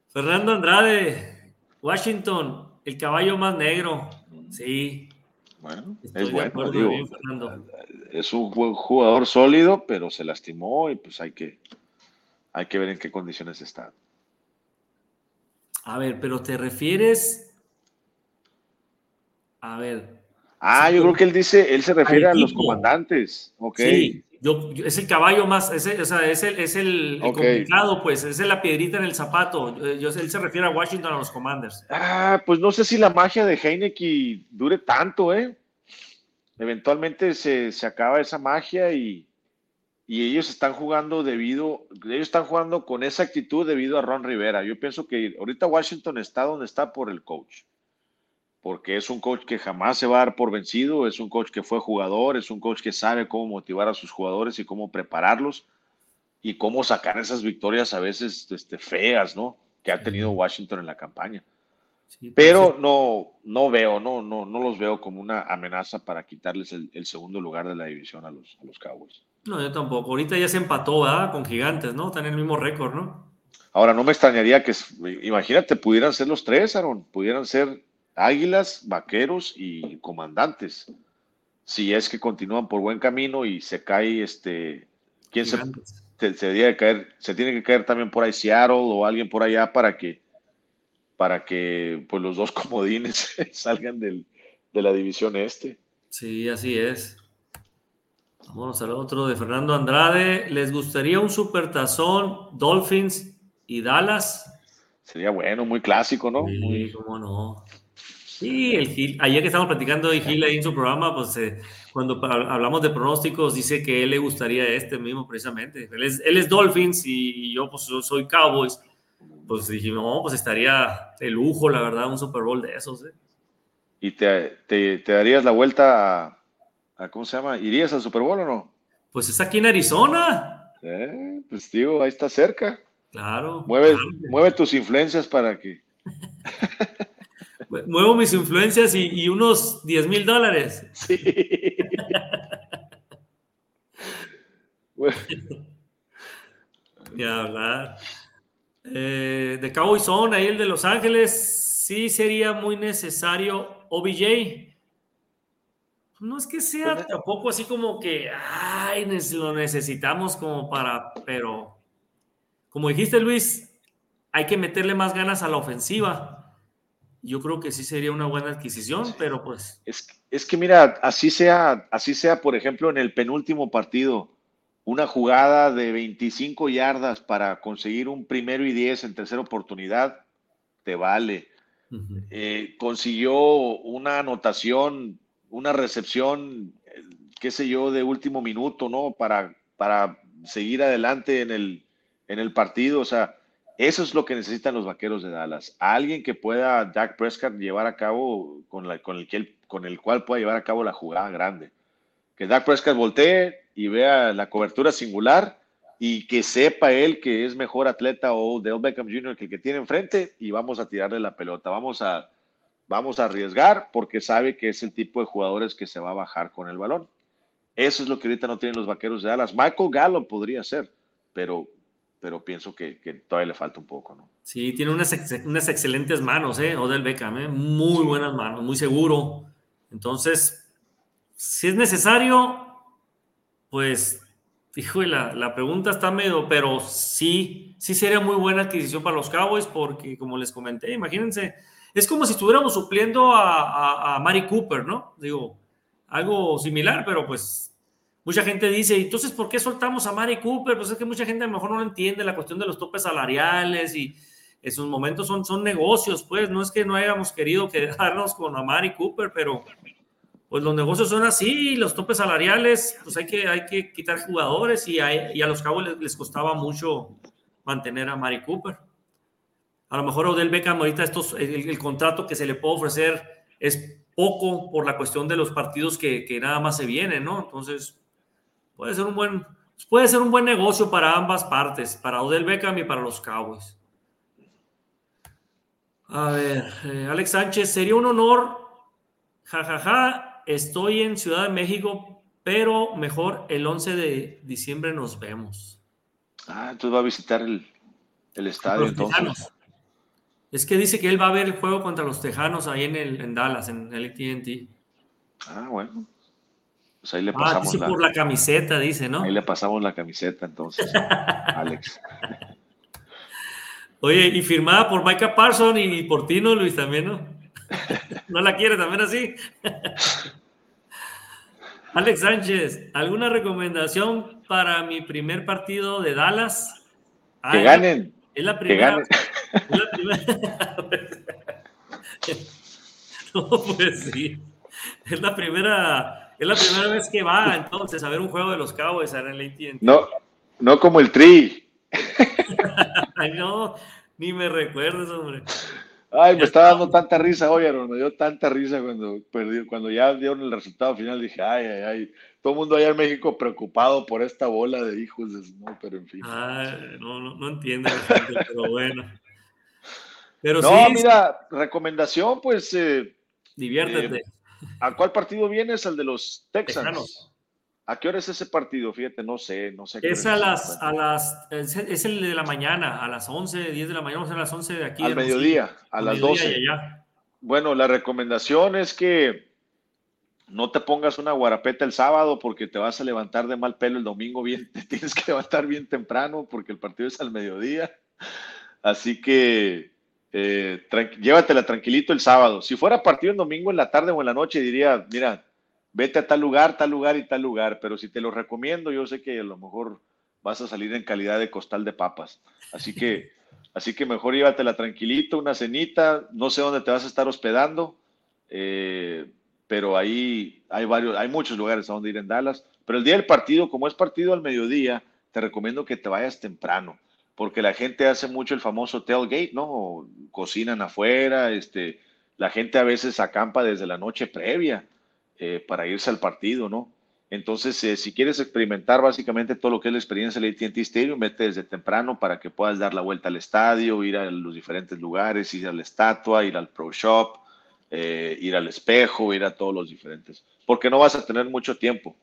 Fernando Andrade, Washington, el caballo más negro. Sí, Bueno, estoy es bueno, digo, bien, es un ju- jugador sólido, pero se lastimó y pues hay que, hay que ver en qué condiciones está. A ver, pero te refieres. A ver, Ah, yo creo que él dice, él se refiere a los comandantes. Ok. Sí, yo, yo- es el caballo más, es el, o sea, es el, es el, complicado, pues, es la piedrita en el zapato. Yo, yo- él se refiere a Washington, a los Commanders. Ah, pues no sé si la magia de Heineken dure tanto, ¿eh? Eventualmente se, se acaba esa magia y, y ellos están jugando debido, ellos están jugando con esa actitud debido a Ron Rivera. Yo pienso que ahorita Washington está donde está por el coach. Porque es un coach que jamás se va a dar por vencido, es un coach que fue jugador, es un coach que sabe cómo motivar a sus jugadores y cómo prepararlos y cómo sacar esas victorias a veces este, feas, ¿no? Que ha tenido Washington en la campaña. Sí, Pero sí. no, no veo, no, no, no los veo como una amenaza para quitarles el, el segundo lugar de la división a los, a los Cowboys. No, yo tampoco. Ahorita ya se empató, ¿verdad? Con Gigantes, ¿no? Están en el mismo récord, ¿no? Ahora, no me extrañaría que, imagínate, pudieran ser los tres, Aaron, pudieran ser Águilas, Vaqueros y Comandantes. si es que continúan por buen camino y se cae este, ¿quién se, se, se, caer? Se tiene que caer también por ahí Seattle o alguien por allá para que, para que pues los dos [laughs] comodines [laughs] salgan del, de la división este. Sí, así es. Vamos al otro de Fernando Andrade. ¿Les gustaría un supertazón Dolphins y Dallas? Sería bueno, muy clásico, ¿no? Sí, muy... cómo no. Sí, el Gil, ayer que estábamos platicando de Gil ahí en su programa, pues eh, cuando hablamos de pronósticos, dice que él le gustaría este mismo precisamente. Él es, él es Dolphins y, yo pues soy Cowboys. Pues dijimos, no, pues estaría de lujo, la verdad, un Super Bowl de esos. ¿eh? ¿Y te, te, te darías la vuelta a, a, ¿cómo se llama? ¿Irías al Super Bowl o no? Pues es aquí en Arizona. Eh, pues digo, ahí está cerca. Claro. Mueve, claro. mueve tus influencias para que... [laughs] Muevo mis influencias y, y unos 10 mil dólares. Sí. Ya hablar. Eh, de Cowboy Zone, ahí el de Los Ángeles, sí sería muy necesario OBJ. No es que sea Pues, tampoco así como que, ay, lo necesitamos como para, pero como dijiste Luis, hay que meterle más ganas a la ofensiva. Yo creo que sí sería una buena adquisición, sí. pero pues. Es, es, que mira, así sea, así sea, por ejemplo, en el penúltimo partido, una jugada de 25 yardas para conseguir un primero y 10 en tercera oportunidad, te vale. Uh -huh. eh, consiguió una anotación, una recepción, qué sé yo, de último minuto, ¿no? Para, para seguir adelante en el, en el partido. O sea, eso es lo que necesitan los vaqueros de Dallas. Alguien que pueda Dak Prescott llevar a cabo, con, la, con, el, con el cual pueda llevar a cabo la jugada grande. Que Dak Prescott voltee y vea la cobertura singular y que sepa él que es mejor atleta o Dale Beckham Jr. que el que tiene enfrente y vamos a tirarle la pelota. Vamos a, vamos a arriesgar porque sabe que es el tipo de jugadores que se va a bajar con el balón. Eso es lo que ahorita no tienen los vaqueros de Dallas. Michael Gallup podría ser, pero pero pienso que, que, todavía le falta un poco, ¿no? Sí, tiene unas, unas excelentes manos, ¿eh? Odell Beckham, ¿eh? Muy buenas manos, muy seguro. Entonces, si es necesario, pues, hijo, la, la pregunta está medio, pero sí, sí sería muy buena adquisición para los Cowboys, porque como les comenté, imagínense, es como si estuviéramos supliendo a, a, a Mari Cooper, ¿no? Digo, algo similar, pero pues Mucha gente dice, entonces, ¿por qué soltamos a Mari Cooper? Pues es que mucha gente a lo mejor no entiende la cuestión de los topes salariales y esos momentos son, son negocios, pues no es que no hayamos querido quedarnos con Amari Cooper, pero pues los negocios son así, los topes salariales, pues hay que, hay que quitar jugadores y a, y a los cabos les, les, costaba mucho mantener a Mari Cooper. A lo mejor Odell Beckham ahorita estos, el, el, contrato que se le puede ofrecer es poco por la cuestión de los partidos que, que nada más se vienen, ¿no? Entonces, puede ser un buen, puede ser un buen negocio para ambas partes, para Odell Beckham y para los Cowboys. A ver, eh, Alex Sánchez, sería un honor, jajaja, ja, ja, estoy en Ciudad de México, pero mejor el 11 de diciembre nos vemos. Ah, entonces va a visitar el, el estadio los entonces. Tejanos. Es que dice que él va a ver el juego contra los Tejanos ahí en, el, en Dallas, en el AT&T. Ah, bueno. Pues ahí le Ah, pasamos dice la, por la camiseta, dice, ¿no? ahí le pasamos la camiseta entonces, Alex. [laughs] Oye, y firmada por Micah Parson y por ti, ¿no, Luis? También, ¿no? [laughs] ¿No la quiere también así? [laughs] Alex Sánchez, ¿alguna recomendación para mi primer partido de Dallas? Ah, Que ganen. Es la Que primera. ganen. Es la primera. no, pues sí. Es la primera. Es la primera vez que va entonces a ver un juego de los Cowboys el AT&T. No, no como el Tri. [laughs] Ay, no, ni me recuerdes, hombre. Ay, me está dando tanta risa hoy, Aaron. Me dio tanta risa cuando perdió, cuando ya dieron el resultado final. Dije, ay, ay, ay. Todo el mundo allá en México preocupado por esta bola de hijos de no, pero en fin. Ay, no, no, no gente, [laughs] pero bueno. Pero no, sí, mira, recomendación, pues, eh, diviértete. ¿A cuál partido vienes? Al de los Texans. Tejanos. ¿A qué hora es ese partido? Fíjate, no sé, no sé. Es a las, a las, es es el de la mañana, a las 11, 10 de la mañana, vamos a las 11 de aquí. Al de mediodía, a las mediodía 12. y allá. Bueno, la recomendación es que no te pongas una guarapeta el sábado porque te vas a levantar de mal pelo el domingo bien, [laughs] te tienes que levantar bien temprano porque el partido es al mediodía. Así que eh, llévatela tranquilito el sábado. Si fuera partido el domingo en la tarde o en la noche, diría, mira, vete a tal lugar, tal lugar y tal lugar, pero si te lo recomiendo, yo sé que a lo mejor vas a salir en calidad de costal de papas. Así que, [laughs] así que mejor llévatela tranquilito, una cenita, no sé dónde te vas a estar hospedando, eh, pero ahí hay varios, hay muchos lugares a donde ir en Dallas. Pero el día del partido, como es partido al mediodía, te recomiendo que te vayas temprano, porque la gente hace mucho el famoso tailgate, ¿no? Cocinan afuera, este, la gente a veces acampa desde la noche previa eh, para irse al partido, ¿no? Entonces, eh, si quieres experimentar básicamente todo lo que es la experiencia del AT&T Stadium, vete desde temprano para que puedas dar la vuelta al estadio, ir a los diferentes lugares, ir a la estatua, ir al Pro Shop, eh, ir al espejo, ir a todos los diferentes, porque no vas a tener mucho tiempo.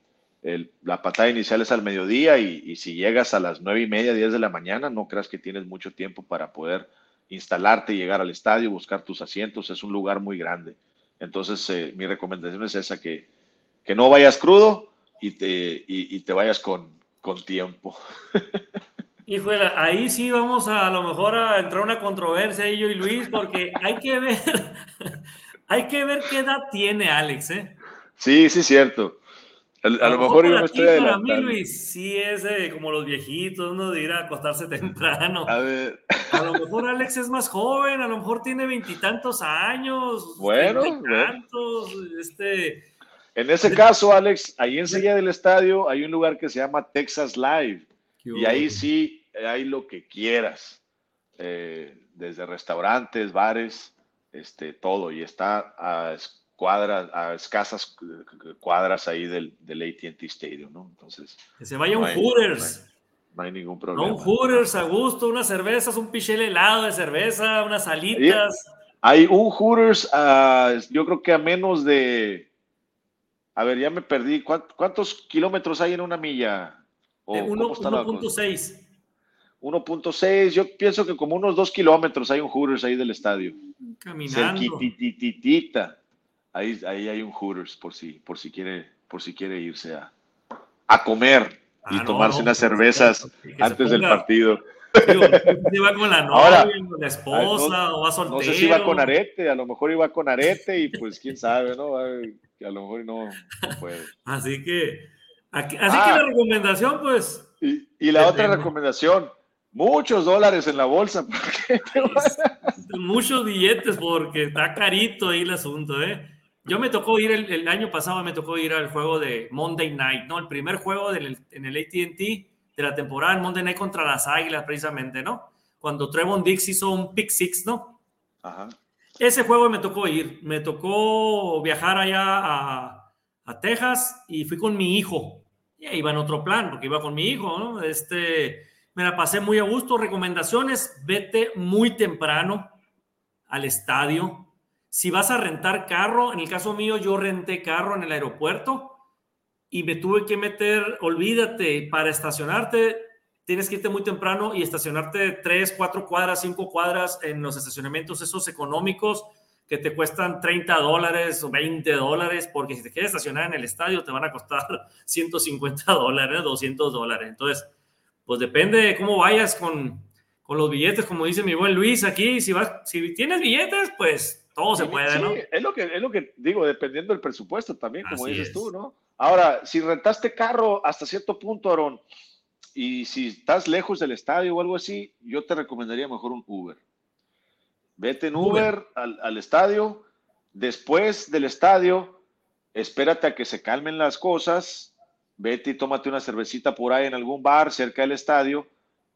La patada inicial es al mediodía y, si llegas a las nueve y media, diez de la mañana, no creas que tienes mucho tiempo para poder instalarte, llegar al estadio, buscar tus asientos. Es un lugar muy grande. Entonces, eh, mi recomendación es esa, que, que no vayas crudo y te, y, te vayas con, con tiempo. [laughs] Híjole, ahí sí vamos a, a lo mejor a entrar una controversia, yo y Luis, porque hay que ver, [laughs] hay que ver qué edad tiene Alex, ¿eh? Sí, sí, cierto. A, lo, mejor yo me estoy adelantando. Para mí, Luis, sí es como los viejitos, ¿no? De ir a acostarse [laughs] temprano. A ver. A lo mejor Alex es más joven, a lo mejor tiene veintitantos años. Bueno. Veintitantos, este... En ese caso, Alex, ahí enseguida del estadio hay un lugar que se llama Texas Live. Y ahí sí hay lo que quieras. Eh, desde restaurantes, bares, este, todo, y está a cuadras, a escasas cuadras ahí del, del ATT Stadium, ¿no? Entonces. Que se vaya un Hooters. No hay, ningún problema. un Hooters a gusto, unas cervezas, un pichel helado de cerveza, unas alitas. Hay un Hooters, yo creo que a menos de. A ver, ya me perdí. ¿Cuántos kilómetros hay en una milla? 1.6. 1.6, yo pienso que como unos dos kilómetros hay un Hooters ahí del estadio. Caminando. Ahí, ahí hay un Hooters por si, por si quiere, por si quiere irse a, a comer y ah, tomarse unas cervezas antes del partido. si va con la novia, con la esposa, o va soltero. No sé si iba con arete, a lo mejor iba con arete y pues quién sabe, ¿no? A lo mejor no, puede. Así que, así que la ah. recomendación, pues. Y, y la otra recomendación, muchos dólares en la bolsa. Muchos billetes porque está carito ahí el asunto, ¿eh? Yo me tocó ir el, año pasado, me tocó ir al juego de Monday Night, ¿no? El primer juego en el ATT de la temporada, Monday Night contra las Águilas, precisamente, ¿no? Cuando Trevon Dix hizo un pick six, ¿no? Ajá. Ese juego me tocó ir, me tocó viajar allá a, a Texas y fui con mi hijo. Y iba en otro plan, porque iba con mi hijo, ¿no? Este, me la pasé muy a gusto. Recomendaciones, vete muy temprano al estadio. Si vas a rentar carro, en el caso mío yo renté carro en el aeropuerto y me tuve que meter, olvídate, para estacionarte tienes que irte muy temprano y estacionarte tres, cuatro cuadras, cinco cuadras en los estacionamientos esos económicos que te cuestan 30 dólares o 20 dólares, porque si te quieres estacionar en el estadio te van a costar [laughs] 150 dólares, 200 dólares. Entonces, pues depende de cómo vayas con, con los billetes, como dice mi buen Luis aquí, si vas, si tienes billetes, pues todo se puede, ¿no? Es lo que, es lo que digo, dependiendo del presupuesto también, como dices tú, ¿no? Ahora, si rentaste carro hasta cierto punto, Aaron, y si estás lejos del estadio o algo así, yo te recomendaría mejor un Uber. Vete en Uber, Al, al, estadio, después del estadio, espérate a que se calmen las cosas vete y tómate una cervecita por ahí en algún bar cerca del estadio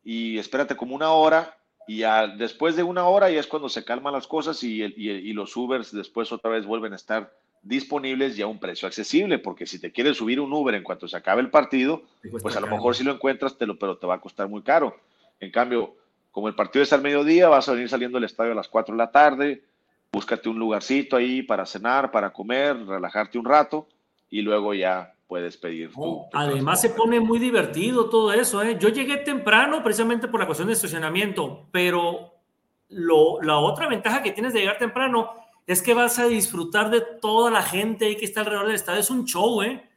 y espérate como una hora y después de una hora ya es cuando se calman las cosas y, y, los Ubers después otra vez vuelven a estar disponibles y a un precio accesible, porque si te quieres subir un Uber en cuanto se acabe el partido, pues a lo mejor si lo encuentras, te lo, pero te va a costar muy caro. En cambio, como el partido es al mediodía, vas a venir saliendo del estadio a las 4 de la tarde, búscate un lugarcito ahí para cenar, para comer, relajarte un rato y luego ya puedes pedir Además se pone muy divertido todo eso. ¿eh? Yo llegué temprano precisamente por la cuestión de estacionamiento, pero lo, la otra ventaja que tienes de llegar temprano es que vas a disfrutar de toda la gente que está alrededor del estadio. Es un show, ¿eh?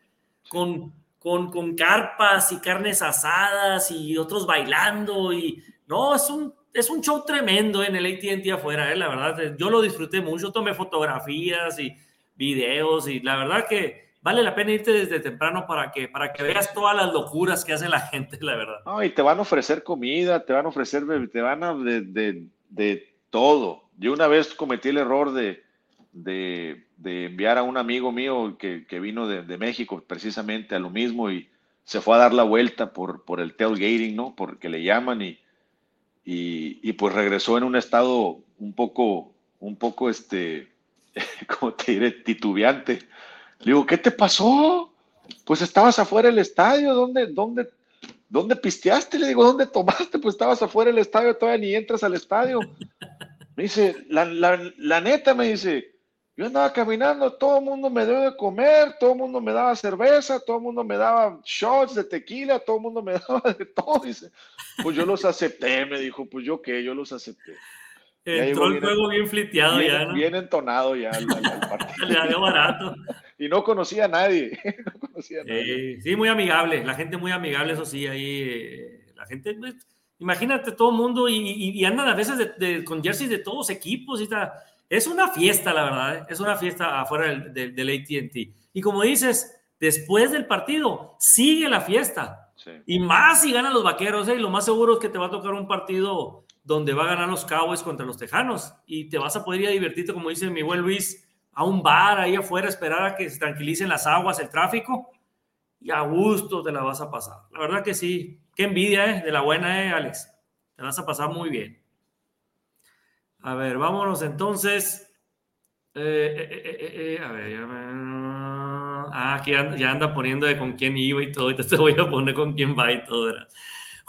Con, con, con carpas y carnes asadas y otros bailando y no, es un, es un show tremendo en el ATT afuera, ¿eh? la verdad. Yo lo disfruté mucho, tomé fotografías y videos y la verdad que vale la pena irte desde temprano para que, para que veas todas las locuras que hace la [laughs] gente, la verdad. No, y te van a ofrecer comida, te van a ofrecer, te van a de, de, todo. Yo una vez cometí el error de, de, de enviar a un amigo mío que, que vino de, México precisamente a lo mismo y se fue a dar la vuelta por, por el tailgating, ¿no? Porque le llaman y, y, y, pues regresó en un estado un poco, un poco, este, [laughs] como te diré, titubeante. Le digo, ¿qué te pasó? Pues estabas afuera del estadio, ¿dónde, dónde, dónde pisteaste? Le digo, ¿dónde tomaste? Pues estabas afuera del estadio, todavía ni entras al estadio. Me dice, la, la, la neta, me dice, yo andaba caminando, todo el mundo me dio de comer, todo el mundo me daba cerveza, todo el mundo me daba shots de tequila, todo el mundo me [laughs] daba de todo. Dice, pues yo los acepté, me dijo, pues yo qué, yo los acepté. Entró el juego bien fliteado bien, ya, ¿no? Bien entonado ya al, al partido. [laughs] Le dio barato. y no conocía a nadie. [laughs] no conocía a nadie. Eh, sí, muy amigable. La gente muy amigable, eso sí, ahí. Eh, la gente, pues, imagínate todo el mundo y, y, y, andan a veces de, de, con jerseys de todos equipos y está. Es una fiesta, la verdad. ¿eh? Es una fiesta afuera del, del, del ATT. Y como dices, después del partido, sigue la fiesta. Sí. Y más si ganan los vaqueros, ¿eh? Y lo más seguro es que te va a tocar un partido donde va a ganar los Cowboys contra los Tejanos y te vas a poder ir a divertirte, como dice mi buen Luis, a un bar ahí afuera, esperar a que se tranquilicen las aguas, el tráfico y a gusto te la vas a pasar. La verdad que sí, qué envidia, ¿eh? De la buena, ¿eh, Alex? Te vas a pasar muy bien. A ver, vámonos entonces. Eh, eh, eh, a ver, ya. Ah, aquí ya anda poniendo de con quién iba y todo. Ahorita te [laughs] voy a poner con quién va y todo. ¿verdad?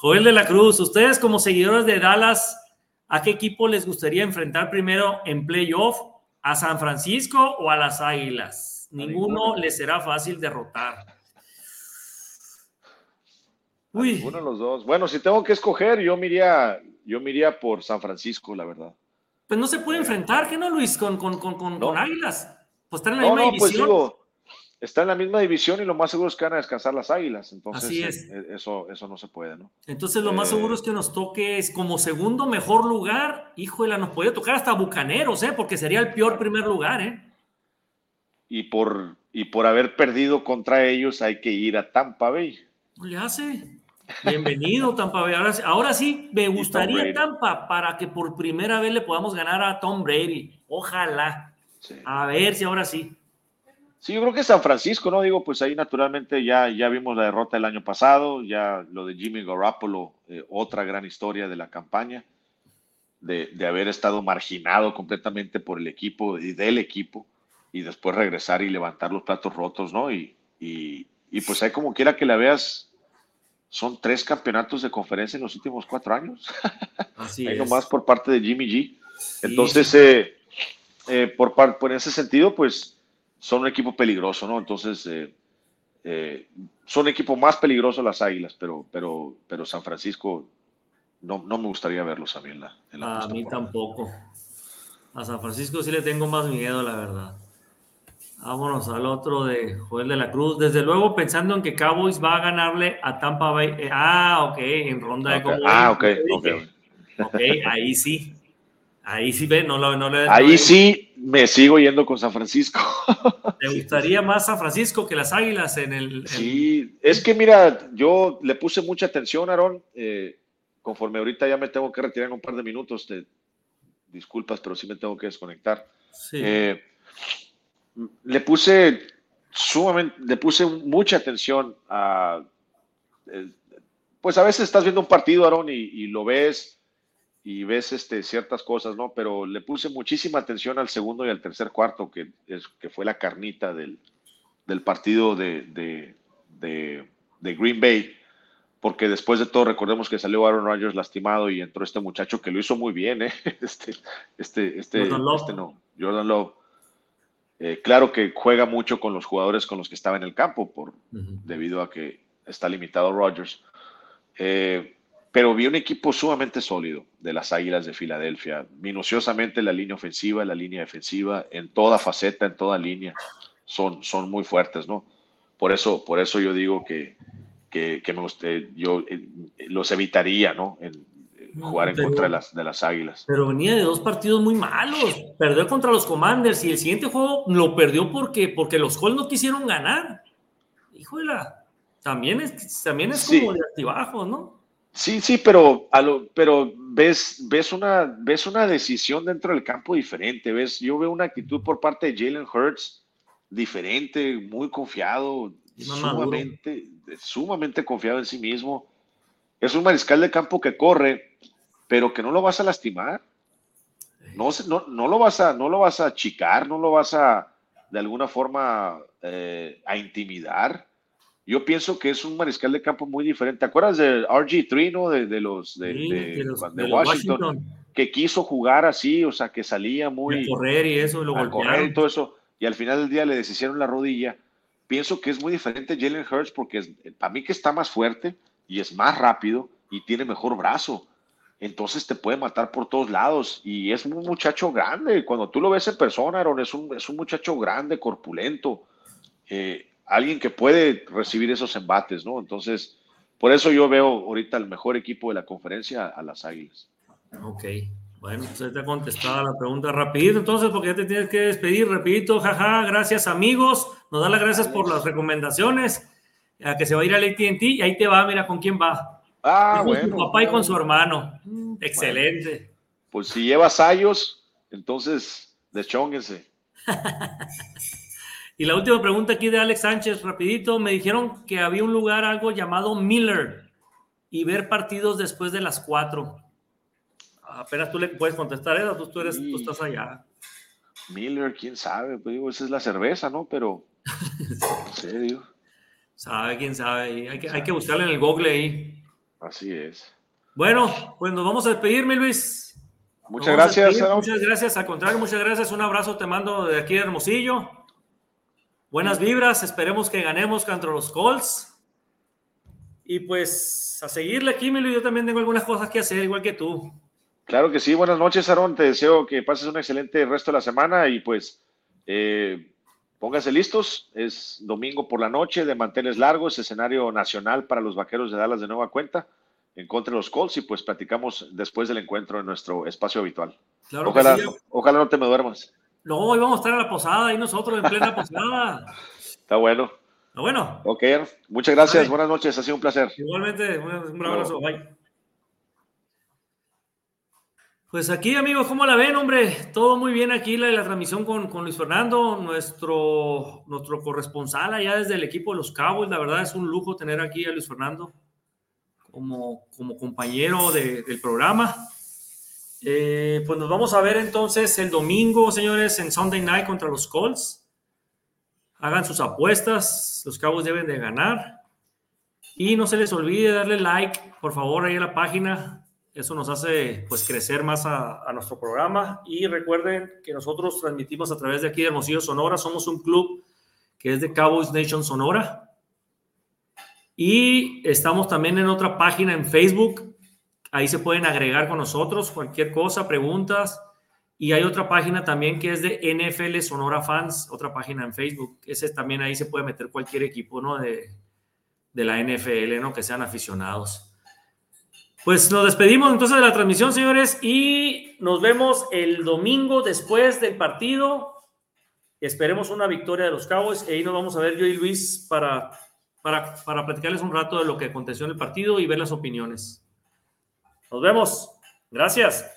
Joel de la Cruz, ustedes como seguidores de Dallas, ¿a qué equipo les gustaría enfrentar primero en playoff? ¿A San Francisco o a las Águilas? Ninguno les será fácil derrotar. Uy. Uno de los dos. Bueno, si tengo que escoger, yo me iría, yo me iría por San Francisco, la verdad. Pues no se puede enfrentar, ¿qué no, Luis? Con, con, con, con, no. con Águilas. Pues están en la no, misma no, división. Pues digo, está en la misma división y lo más seguro es que van a descansar las águilas. Entonces, Así es. eh, eso, eso no se puede, ¿no? Entonces, lo más Eh, seguro es que nos toque es como segundo mejor lugar. Híjole, nos podría tocar hasta Bucaneros, ¿eh? Porque sería el peor primer lugar, ¿eh? Y por, y por haber perdido contra ellos hay que ir a Tampa Bay. No le hace. Bienvenido, Tampa Bay. Ahora, ahora sí, me gustaría. Tampa para que por primera vez le podamos ganar a Tom Brady. Ojalá. Sí. A ver si ahora sí. Sí, yo creo que San Francisco, ¿no? Digo, pues ahí naturalmente ya, ya vimos la derrota el año pasado, ya lo de Jimmy Garoppolo, eh, otra gran historia de la campaña, de, de, haber estado marginado completamente por el equipo y del equipo, y después regresar y levantar los platos rotos, ¿no? Y, y, y pues ahí como quiera que la veas, son tres campeonatos de conferencia en los últimos cuatro años. [laughs] Así ahí es. nomás por parte de Jimmy G. Sí, Entonces, eh, eh, por, por ese sentido, pues son un equipo peligroso, ¿no? Entonces, eh, eh, son un equipo más peligroso las Águilas, pero, pero, pero San Francisco no, no me gustaría verlos a mí en la, en la A mí tampoco. A San Francisco sí le tengo más miedo, la verdad. Vámonos al otro de Joel de la Cruz. Desde luego pensando en que Cowboys va a ganarle a Tampa Bay. Eh, ah, ok, en ronda de Ah, ok, ok. Ok, ahí sí. Ahí sí, ve, no, lo- no le. Ahí no- sí me sigo yendo con San Francisco. [laughs] ¿Te gustaría más San Francisco que las Águilas en el. en- Sí, es que mira, yo le puse mucha atención, Aaron. eh, conforme ahorita ya me tengo que retirar en un par de minutos, te, disculpas, pero sí me tengo que desconectar. sí. Eh, le puse sumamente, le puse mucha atención a, eh, pues a veces estás viendo un partido, Aaron, y, y lo ves y ves este, ciertas cosas, ¿no? Pero le puse muchísima atención al segundo y al tercer cuarto, que, es, que fue la carnita del, del partido de, de, de, de Green Bay, porque después de todo recordemos que salió Aaron Rodgers lastimado y entró este muchacho que lo hizo muy bien, ¿eh? [laughs] Este, este, este, Jordan Love. este no, Jordan Love. Eh, claro que juega mucho con los jugadores con los que estaba en el campo, por, debido a que está limitado Rodgers. Eh, pero vi un equipo sumamente sólido de las Águilas de Filadelfia, minuciosamente la línea ofensiva, la línea defensiva, en toda faceta, en toda línea, son, son muy fuertes, ¿no? Por eso, por eso yo digo que, que, me yo eh, los evitaría, ¿no? En, jugar en contra de las, de las Águilas. Pero venía de dos partidos muy malos. Perdió contra los Commanders y el siguiente juego lo perdió porque, porque los Colts no quisieron ganar. Híjole, también es, también es como de altibajos, ¿no? Sí, sí, pero, a lo, pero ves, ves, una, ves una decisión dentro del campo diferente. Ves, yo veo una actitud por parte de Jalen Hurts diferente, muy confiado, sumamente, sumamente confiado en sí mismo. Es un mariscal de campo que corre, pero que no lo vas a lastimar. No, no, no, lo vas a, no lo vas a achicar, no lo vas a, de alguna forma, eh, a intimidar yo pienso que es un mariscal de campo muy diferente. ¿Te acuerdas de RG3, no? De, los, de, Washington, que quiso jugar así, o sea, que salía muy. correr y eso, lo correr y todo eso, y al final del día le deshicieron la rodilla. Pienso que es muy diferente Jalen Hurts porque para mí que está más fuerte y es más rápido y tiene mejor brazo. Entonces te puede matar por todos lados y es un muchacho grande. Cuando tú lo ves en persona, Aaron, es un, es un muchacho grande, corpulento. Eh, alguien que puede recibir esos embates, ¿no? Entonces, por eso yo veo ahorita el mejor equipo de la conferencia a las Águilas. Ok, bueno, pues te ha contestado la pregunta rapidito, entonces, porque ya te tienes que despedir rapidito, jaja, gracias amigos, nos da las gracias por las recomendaciones, a que se va a ir al AT&T y ahí te va, mira con quién va. Ah, con bueno. Con su papá y con su hermano. Excelente. pues si llevas años, entonces deschónguense. [laughs] Y la última pregunta aquí de Alex Sánchez, rapidito, me dijeron que había un lugar algo llamado Miller y ver partidos después de las cuatro. Apenas tú le puedes contestar eso, tú, eres, tú estás allá. Miller, quién sabe, pues digo, esa es la cerveza, ¿no? Pero, [laughs] no sé, digo. Sabe, quién sabe, hay que, hay que buscarle en el Google ahí. Así es. Bueno, pues nos vamos a despedirme, Luis. Muchas gracias. Muchas gracias, al contrario, muchas gracias. Un abrazo te mando de aquí de Hermosillo. Buenas vibras, esperemos que ganemos contra los Colts. Y pues a seguirle aquí, Milo, yo también tengo algunas cosas que hacer, igual que tú. Claro que sí, buenas noches, Aaron. Te deseo que pases un excelente resto de la semana y pues eh, pónganse listos. Es domingo por la noche de manteles largos, escenario nacional para los vaqueros de Dallas de nueva cuenta en contra de los Colts y pues platicamos después del encuentro en nuestro espacio habitual. ojalá, ojalá no te me duermas. No, hoy vamos a estar en la posada y nosotros en plena posada. Está bueno. Está bueno. Ok, muchas gracias. Buenas noches. Ha sido un placer. Igualmente, un abrazo. Bye. Pues aquí, amigos, ¿cómo la ven, hombre? Todo muy bien aquí, la, la transmisión con, con, Luis Fernando, nuestro, nuestro corresponsal allá desde el equipo de los Cowboys. La verdad es un lujo tener aquí a Luis Fernando como, como compañero de, del programa. Eh, pues nos vamos a ver entonces el domingo, señores, en Sunday Night contra los Colts. Hagan sus apuestas, los cabos deben de ganar. Y no se les olvide darle like, por favor, ahí a la página. Eso nos hace pues crecer más a, a nuestro programa. Y recuerden que nosotros transmitimos a través de aquí de Hermosillo, Sonora. Somos un club que es de Cowboys Nation Sonora. Y estamos también en otra página en Facebook Ahí se pueden agregar con nosotros cualquier cosa, preguntas. Y hay otra página también que es de NFL Sonora Fans, otra página en Facebook. Ese también ahí se puede meter cualquier equipo, ¿no? De, de la NFL, ¿no? Que sean aficionados. Pues nos despedimos entonces de la transmisión, señores, y nos vemos el domingo después del partido. Esperemos una victoria de los Cowboys. Ahí nos vamos a ver yo y Luis para, para, para platicarles un rato de lo que aconteció en el partido y ver las opiniones. Nos vemos. Gracias.